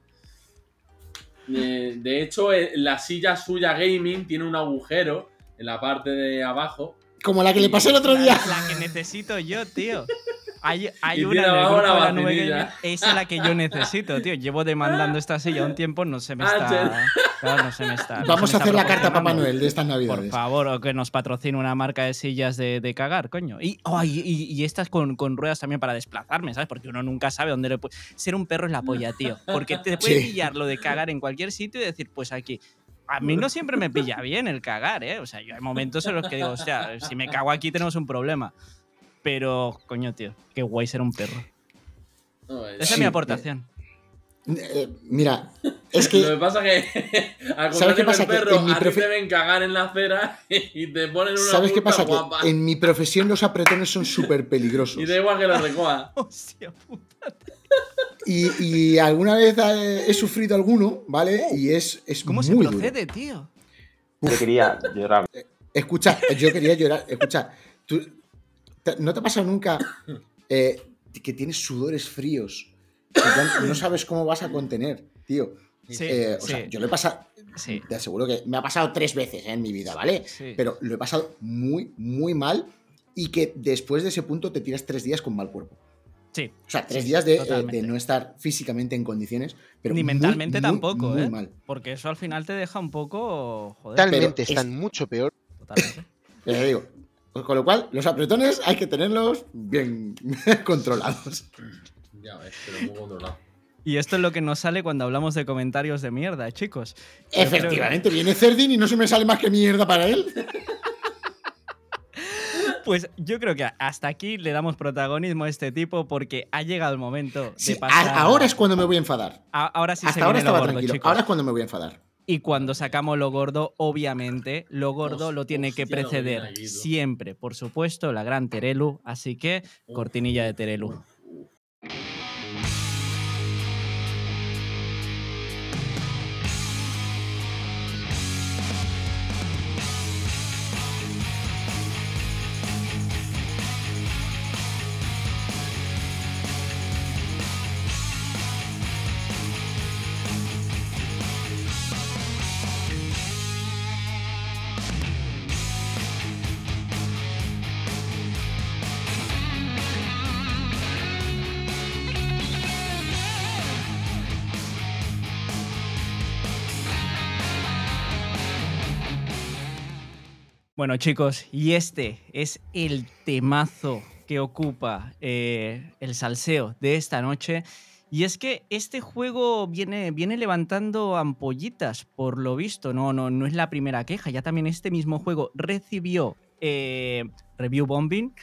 Eh, de hecho, eh, la silla suya gaming tiene un agujero en la parte de abajo. Como la que le pasé el otro La, día. la que necesito yo, tío. Hay, hay una en el grupo la de la nube gaming, Esa es la que yo necesito, tío. Llevo demandando esta silla un tiempo, no se me Ah, está. Claro, no se me está. no Vamos se a hacer la carta a Papá. Noel de estas Por navidades. favor, o que nos patrocine una marca de sillas de, de cagar, coño. Y, oh, y, y- y estas con, con ruedas también para desplazarme, ¿sabes? Porque uno nunca sabe dónde le puede. Ser un perro es la polla, tío. Porque te puede Sí. pillar lo de cagar en cualquier sitio y decir, pues aquí. A mí no siempre me pilla bien el cagar, ¿eh? O sea, yo hay momentos en los que digo, o sea, si me cago aquí tenemos un problema. Pero, coño, tío, qué guay ser un perro. No, es- Esa Sí, es mi aportación. Eh, mira, es que Lo que pasa que, al ¿Sabes qué contrario pasa? que el Que perro, en mi a ti profe- te ven cagar en la acera y te ponen una ¿Sabes qué pasa? guapa. Que en mi profesión los apretones son súper peligrosos. Y da igual que lo recoja. Hostia puta. Y, y alguna vez eh, he sufrido alguno, ¿vale? Y es, es ¿Cómo muy se duro. procede, tío? Yo quería llorar. Escucha, yo quería llorar. Escucha, ¿tú, ¿no te ha pasado nunca eh, que tienes sudores fríos? Que ya no sabes cómo vas a contener, tío. Sí, Eh, o sí, sea, yo lo he pasado. sí, Te aseguro que me ha pasado tres veces en mi vida, ¿vale? sí. Pero lo he pasado muy, muy mal. Y que después de ese punto te tiras tres días con mal cuerpo. Sí. O sea, tres Sí, días de, eh, de no estar físicamente en condiciones. Pero Ni muy, mentalmente muy, tampoco, muy ¿eh? mal. Porque eso al final te deja un poco. Joder, Totalmente, es- están mucho peor. totalmente. Ya te digo. Pues con lo cual, los apretones hay que tenerlos bien controlados. Ya ves, pero muy controlado. Y esto es lo que nos sale cuando hablamos de comentarios de mierda, chicos. Creo que- Efectivamente, viene Cerdin y no se me sale más que mierda para él. Pues yo creo que hasta aquí le damos protagonismo a este tipo porque ha llegado el momento Sí, de pasar. a- ahora es cuando me voy a enfadar. A- ahora sí se Hasta ahora viene lo estaba gordo, tranquilo. chicos. Ahora es cuando me voy a enfadar. Y cuando sacamos lo gordo, obviamente, lo gordo lo tiene que preceder siempre, por supuesto, la gran Terelu. Así que, cortinilla de Terelu. Bueno, chicos, y este es el temazo que ocupa eh, el salseo de esta noche. Y es que este juego viene, viene levantando ampollitas, por lo visto. No, no, no es la primera queja. Ya también este mismo juego recibió eh, review bombing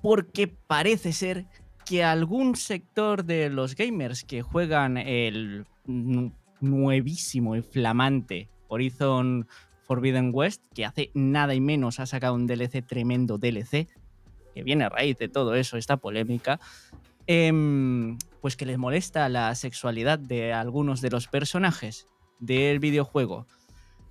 porque parece ser que algún sector de los gamers que juegan el nu- nuevísimo y flamante Horizon Forbidden West, que hace nada y menos ha sacado un DLC tremendo DLC, que viene a raíz de todo eso, esta polémica, em, pues que les molesta la sexualidad de algunos de los personajes del videojuego.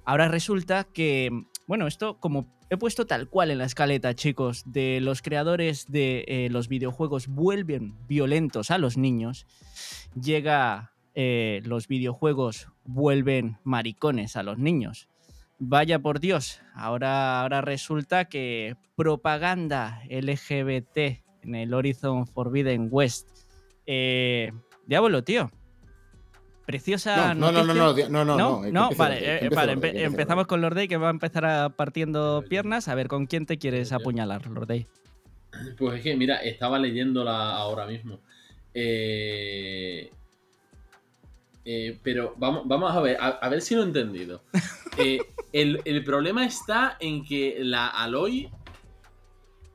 Ahora resulta que, bueno, esto como he puesto tal cual en la escaleta, chicos, de los creadores de eh, los videojuegos vuelven violentos a los niños, llega eh, los videojuegos vuelven maricones a los niños. Vaya por Dios, ahora, ahora resulta que propaganda LGBT en el Horizon Forbidden West. Eh, diablo, tío. Preciosa No, no, no, no, noticia. no, no, no, empiece vale, eh, empiece vale, empe- empezamos con Lordey que va a empezar a partiendo piernas. A ver, ¿con quién te quieres apuñalar, Lordey? Pues es que, mira, estaba leyéndola ahora mismo. Eh, eh, pero vamos, vamos a ver, a, a ver si lo he entendido. Eh, el, el problema está en que la Aloy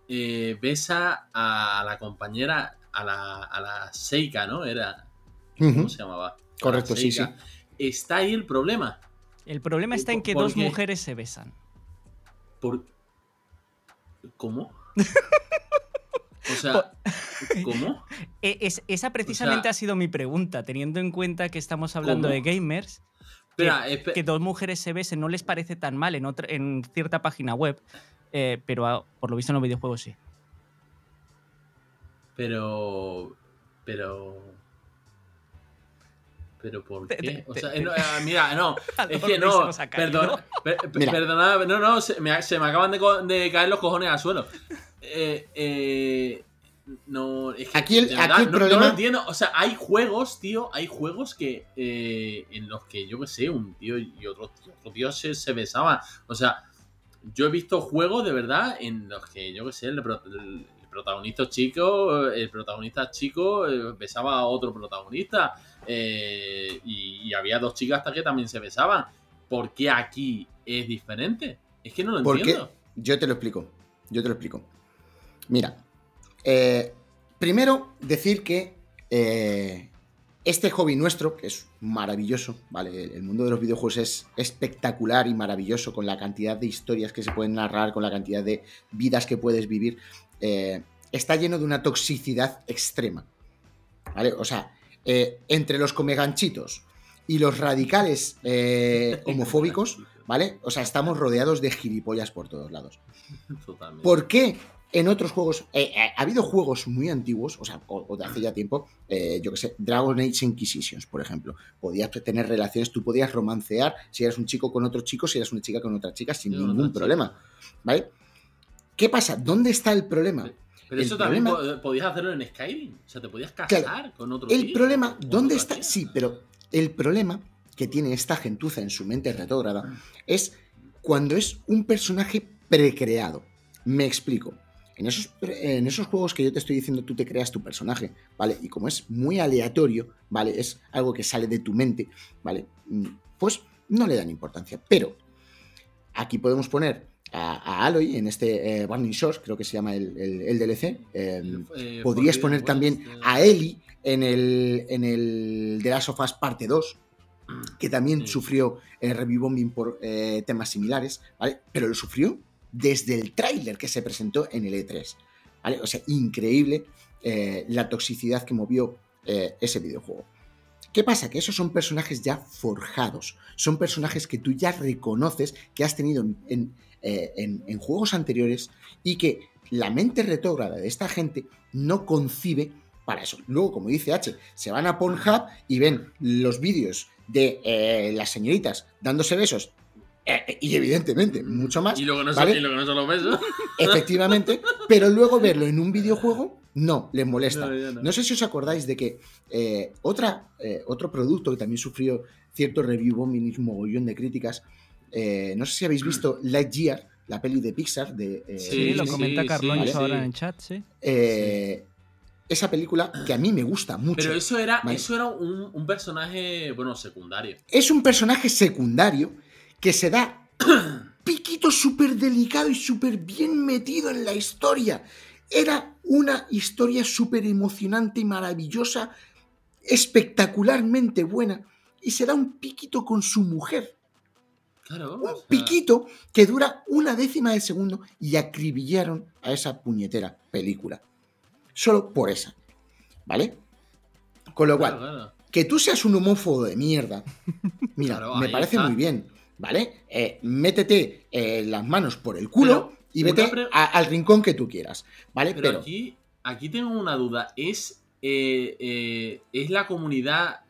eh, besa a la compañera, a la, a la Seika, ¿no? Era. ¿Cómo se llamaba? Correcto, sí, Seika. Está ahí el problema. El problema está en que ¿Por dos mujeres se besan. Por... ¿Cómo? O sea, ¿cómo? E- es- esa precisamente sea- ha sido mi pregunta, teniendo en cuenta que estamos hablando ¿Cómo? de gamers. Espera, espe- Que dos mujeres se besen no les parece tan mal en, otra, en cierta página web, eh, pero ah, por lo visto en los videojuegos sí. Pero. Pero. ¿Pero por qué? te- O sea, te- no, eh, mira, no. Es que no. Perdón, per- perdonad, no, no, se me, se me acaban de caer los cojones al suelo. Eh, eh, no. Es que, Aquí el- aquí verdad, el no- no problema- lo entiendo. O sea, hay juegos, tío. Hay juegos que. eh, en los que, yo qué sé, un tío y otro, tío- otro tío se, se besaban. O sea, yo he visto juegos de verdad en los que, yo qué sé, el, pro- el protagonista chico, el protagonista chico besaba a otro protagonista. eh, y, y había dos chicas hasta que también se besaban. ¿Por qué aquí es diferente? Es que no lo ¿Por qué? entiendo. Yo te lo explico. Yo te lo explico. Mira, eh, primero decir que eh, este hobby nuestro, que es maravilloso, ¿vale? El mundo de los videojuegos es espectacular y maravilloso con la cantidad de historias que se pueden narrar, con la cantidad de vidas que puedes vivir, eh, está lleno de una toxicidad extrema. ¿Vale? O sea, entre los comeganchitos y los radicales homofóbicos, ¿vale? O sea, estamos rodeados de gilipollas por todos lados. Totalmente. ¿Por qué en otros juegos, eh, eh, ha habido juegos muy antiguos, o sea, o, o de hace ya tiempo, eh, yo que sé, Dragon Age Inquisitions, por ejemplo, podías tener relaciones, tú podías romancear si eras un chico con otro chico, si eras una chica con otra chica, sin ningún problema, ¿vale? ¿Qué pasa? ¿Dónde está el problema? Pero El eso también problema- po- podías hacerlo en Skyrim. O sea, te podías casar Claro, con otro El tío, problema, ¿dónde está? Sí, pero el problema que tiene esta gentuza en su mente retrógrada es cuando es un personaje precreado. Me explico. En esos, pre- en esos juegos que yo te estoy diciendo, tú te creas tu personaje, ¿vale? Y como es muy aleatorio, ¿vale? Es algo que sale de tu mente, ¿vale? Mm, Pues no le dan importancia. Pero aquí podemos poner a, a Aloy en este eh, Burning Shores, creo que se llama el, el- el DLC. eh, Eh, Podrías poner también eh, a Ellie en el, en el The Last of Us parte 2, que también Sí. sufrió eh, review bombing por eh, temas similares, ¿vale? Pero lo sufrió desde el tráiler que se presentó en el E3, ¿vale? O sea, increíble eh, la toxicidad que movió eh, ese videojuego. ¿Qué pasa? Que esos son personajes ya forjados, son personajes que tú ya reconoces que has tenido en, en, eh, en- juegos anteriores y que la mente retrógrada de esta gente no concibe para eso. Luego, como dice H, se van a Pornhub y ven los vídeos de las señoritas dándose besos eh, y evidentemente mucho más, Y luego no, ¿vale? son, y luego no son los besos. efectivamente, pero luego verlo en un videojuego no les molesta. No, ya no. No sé si os acordáis de que eh, otra, eh, otro producto que también sufrió cierto review bombing y un mogollón de críticas, eh, no sé si habéis visto Lightyear, la peli de Pixar de eh, Sí, lo comenta sí, sí. ahora en el chat, sí. eh, esa película que a mí me gusta mucho. Pero eso era, Vale. eso era un, un personaje, bueno, secundario. Es un personaje secundario que se da piquito súper delicado y súper bien metido en la historia. Era una historia súper emocionante y maravillosa, espectacularmente buena, y se da un piquito con su mujer. Claro. Un o sea, piquito que dura una décima de segundo y acribillaron a esa puñetera película. Solo por esa. ¿Vale? Con lo cual, claro, que tú seas un homófobo de mierda, mira, me parece está. muy bien, ¿vale? Eh, métete eh, las manos por el culo Pero, y vete pre- a- al rincón que tú quieras, ¿vale? Pero, Pero, aquí, aquí tengo una duda. ¿Es, eh, ¿Es la comunidad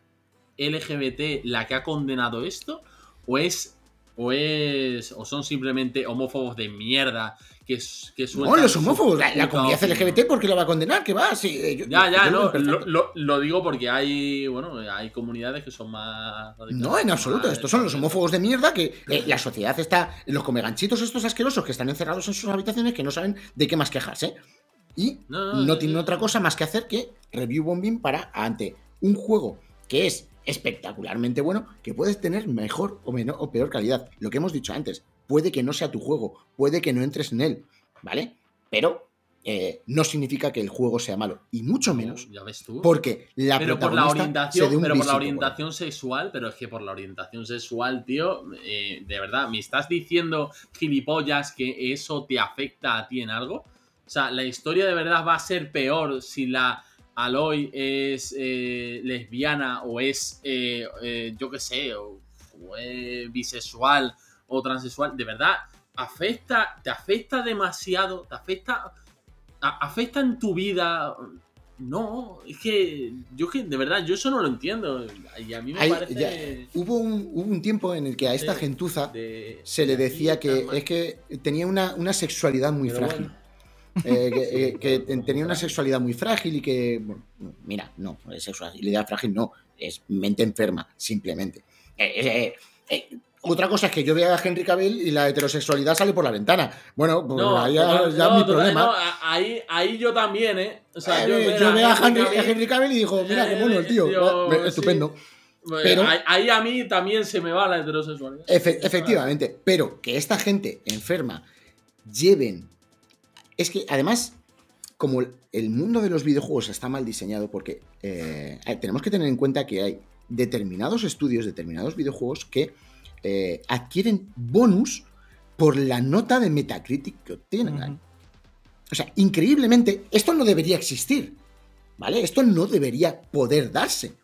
LGBT la que ha condenado esto? ¿O es. O es. o son simplemente homófobos de mierda que, que no, sueltan los su homófobos, la, la comunidad? LGBT, ¿por qué lo va a condenar? ¿Qué va? Sí, eh, yo- Ya, ya, yo no, lo, lo- lo digo porque hay, bueno, hay comunidades que son más... No, en absoluto. Estos son los homófobos de mierda que eh, la sociedad está. Los comeganchitos estos asquerosos que están encerrados en sus habitaciones que no saben de qué más quejarse. Y No, no, no, tienen no, otra no. cosa más que hacer que review bombing para ante un juego que es espectacularmente bueno, que puedes tener mejor o, menor, o peor calidad. Lo que hemos dicho antes, puede que no sea tu juego, puede que no entres en él, ¿vale? Pero eh, no significa que el juego sea malo, y mucho menos Ya ves tú. porque la pero por la se orientación, pero por la orientación sexual, pero es que por la orientación sexual, tío, eh, de verdad, ¿me estás diciendo, gilipollas, que eso te afecta a ti en algo? O sea, la historia de verdad va a ser peor si la Aloy es eh, lesbiana o es, eh, eh, yo qué sé, o, o es bisexual o transexual. De verdad, afecta, te afecta demasiado, te afecta, a- afecta en tu vida. No, es que yo que de verdad yo eso no lo entiendo y a mí me Hay- parece ya- hubo, un, hubo un tiempo en el que a esta gentuza de- se le de decía que es que tenía una, una sexualidad muy frágil. bueno. Eh, que, tenía una sexualidad muy frágil y que, bueno, mira, no, sexualidad frágil no, es mente enferma, simplemente. Eh, otra cosa es que yo vea a Henry Cavill y la heterosexualidad sale por la ventana. Bueno, pues ahí ya, ya mi problema. ahí, ahí yo también, ¿eh? O sea, yo, veo a Henry, Cavill y digo, mira qué bueno el tío. Estupendo. Pero, ahí a mí también se me va la heterosexualidad. efectivamente, pero que esta gente enferma lleven. Es que además, como el mundo de los videojuegos está mal diseñado, porque eh, tenemos que tener en cuenta que hay determinados estudios, determinados videojuegos que eh, adquieren bonus por la nota de Metacritic que obtienen. O sea, increíblemente, esto no debería existir. ¿Vale? Esto no debería poder darse.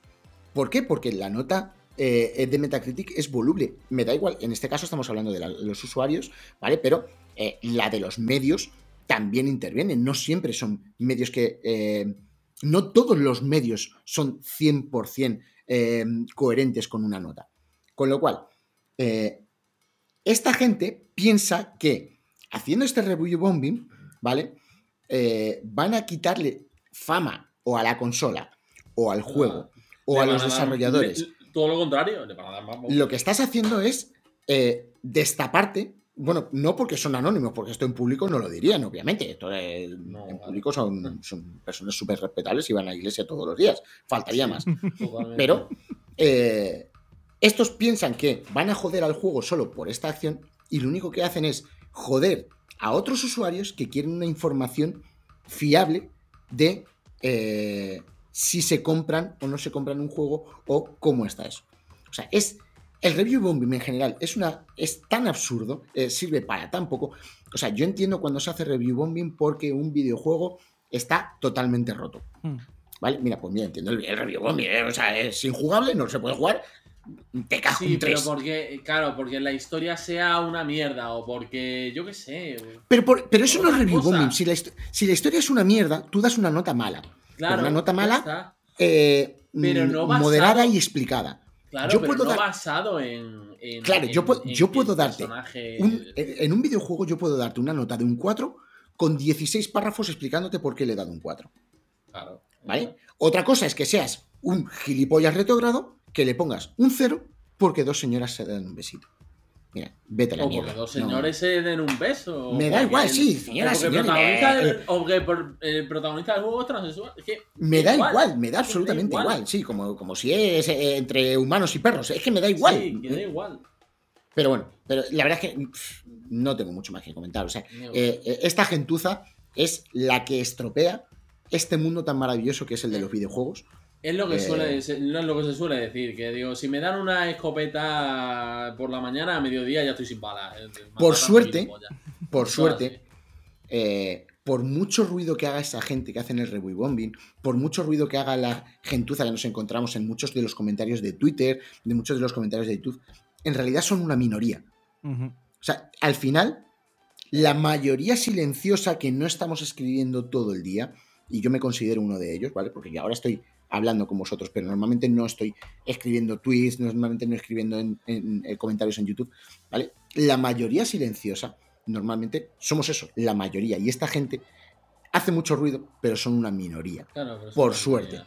¿Por qué? Porque la nota eh, de Metacritic es voluble. Me da igual, en este caso estamos hablando de, los usuarios, ¿vale? Pero eh, la de los medios también intervienen. No siempre son medios que... no todos los medios son 100% coherentes con una nota. Con lo cual, eh, esta gente piensa que haciendo este review bombing, ¿vale? Eh, van a quitarle fama o a la consola, o al juego, o a los desarrolladores. todo lo contrario, Lo que estás haciendo es eh, destaparte. Bueno, no porque son anónimos, porque esto en público no lo dirían, obviamente. Esto en público son, son personas súper respetables y van a la iglesia todos los días. Faltaría más. Pero estos piensan que van a joder al juego solo por esta acción y lo único que hacen es joder a otros usuarios que quieren una información fiable de eh, si se compran o no se compran un juego o cómo está eso. O sea, es el review bombing en general es una es tan absurdo, eh, sirve para tan poco. O sea, yo entiendo cuando se hace review bombing porque un videojuego está totalmente roto. Hmm. ¿Vale? Mira, pues mira, entiendo el, review bombing. Eh, o sea, es injugable, no se puede jugar te cago sí, pero porque, claro, porque la historia sea una mierda o porque, yo qué sé. Pero, pero eso no es review bombing. Si la, si la, historia es una mierda, tú das una nota mala. Claro. Una nota mala, eh, pero no moderada y explicada. Claro, yo pero puedo no basado en, Claro, yo, puedo, yo puedo darte. en un videojuego, yo puedo darte una nota de un 4 con 16 párrafos explicándote por qué le he dado un 4. Claro. ¿Vale? Otra cosa es que seas un gilipollas retrogrado que le pongas un cero porque dos señoras se dan un besito. Mira, vete a la o porque dos señores se den un beso. Me da igual, sí, señora, eh, o que el protagonista del juego es transexual. me da igual, me da absolutamente igual. Sí, como, como si es eh, entre humanos y perros. Es que me da igual. Sí, que da igual. Pero bueno, pero la verdad es que no tengo mucho más que comentar. O sea, eh, esta gentuza es la que estropea este mundo tan maravilloso que es el de los videojuegos. Es lo que suele eh. es lo que se suele decir, que digo, si me dan una escopeta por la mañana, a mediodía ya estoy sin balas. Eh, por suerte, por suerte, eh, por mucho ruido que haga esa gente que hacen el review bombing, por mucho ruido que haga la gentuza que nos encontramos en muchos de los comentarios de Twitter, de muchos de los comentarios de YouTube, en realidad son una minoría. O sea, al final, la mayoría silenciosa que no estamos escribiendo todo el día, y yo me considero uno de ellos, ¿vale? Porque ahora estoy hablando con vosotros, pero normalmente no estoy escribiendo tweets, normalmente no escribiendo en, eh, comentarios en YouTube, ¿vale? La mayoría silenciosa, normalmente somos eso, la mayoría, y esta gente hace mucho ruido, pero son una minoría, por suerte.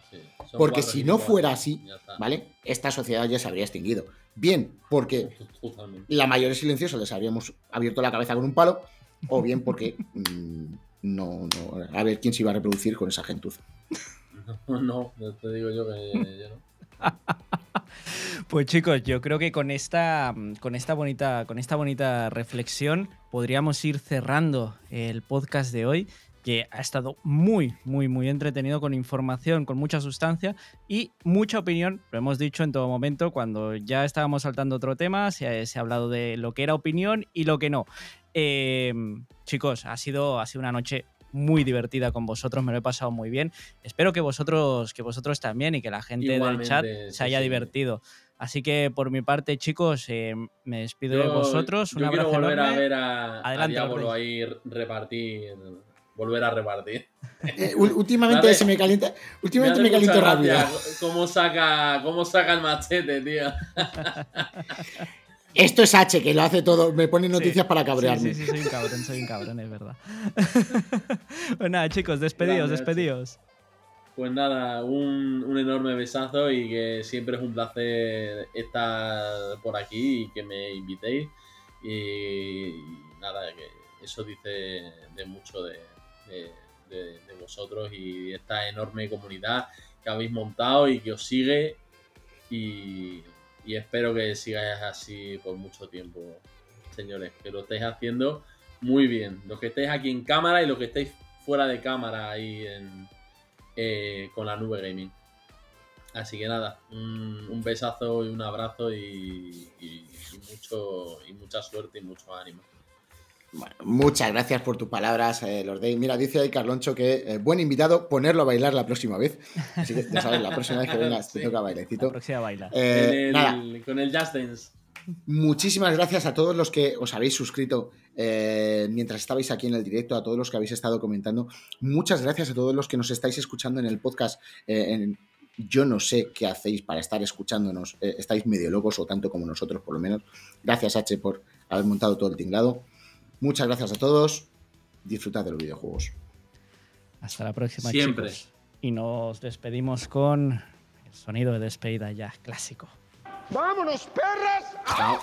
Porque si no fuera así, ¿vale? Esta sociedad ya se habría extinguido. Bien, porque la mayoría silenciosa les habríamos abierto la cabeza con un palo, o bien porque mm, no, no, a ver quién se iba a reproducir con esa gentuza. No, te digo yo que no. Pues chicos, yo creo que con esta, con esta bonita, con esta bonita reflexión podríamos ir cerrando el podcast de hoy, que ha estado muy, muy, muy entretenido con información, con mucha sustancia y mucha opinión. Lo hemos dicho en todo momento, cuando ya estábamos saltando otro tema, se ha, hablado de lo que era opinión y lo que no. Eh, chicos, ha sido, ha sido una noche muy divertida con vosotros, me lo he pasado muy bien. Espero que vosotros, que vosotros también y que la gente del chat se haya divertido. Así que por mi parte, chicos, eh, me despido de vosotros. Un quiero volver a ver a, Adelante, a ahí repartir, volver a repartir. Eh, últimamente se me calienta, últimamente me, caliento rápido. ¿Cómo saca, cómo saca el machete, tío? Esto es H, que lo hace todo, me pone noticias Sí, para cabrearme. Sí, sí, sí, soy un cabrón, soy un cabrón, es verdad. pues nada, chicos, despedidos, Grande, despedidos. Pues nada, un, un enorme besazo y que siempre es un placer estar por aquí y que me invitéis. Y, y nada, que eso dice de mucho de, de- de- de vosotros y esta enorme comunidad que habéis montado y que os sigue. Y, y espero que sigáis así por mucho tiempo, señores, que lo estáis haciendo muy bien. Los que estáis aquí en cámara y los que estáis fuera de cámara ahí en, eh, con la nube gaming. Así que nada, un, un besazo y un abrazo y, mucho y mucha suerte y mucho ánimo. Bueno, muchas gracias por tus palabras, eh, Lord Dave. Mira, dice ahí Carloncho que eh, buen invitado, ponerlo a bailar la próxima vez. Así que ya sabes, la próxima vez que vengas te Sí. toca La bailecito. próxima baila. Eh, Con el- nada, con el Just Dance. muchísimas gracias a todos los que os habéis suscrito eh, mientras estabais aquí en el directo, a todos los que habéis estado comentando. Muchas gracias a todos los que nos estáis escuchando en el podcast. eh, en- yo no sé qué hacéis para estar escuchándonos. eh, estáis medio locos o tanto como nosotros, por lo menos. Gracias, H, por haber montado todo el tinglado. Muchas gracias a todos. Disfrutad de los videojuegos. Hasta la próxima, Siempre. chicos. Y nos despedimos con el sonido de despedida ya clásico. ¡Vámonos, perras! Chao.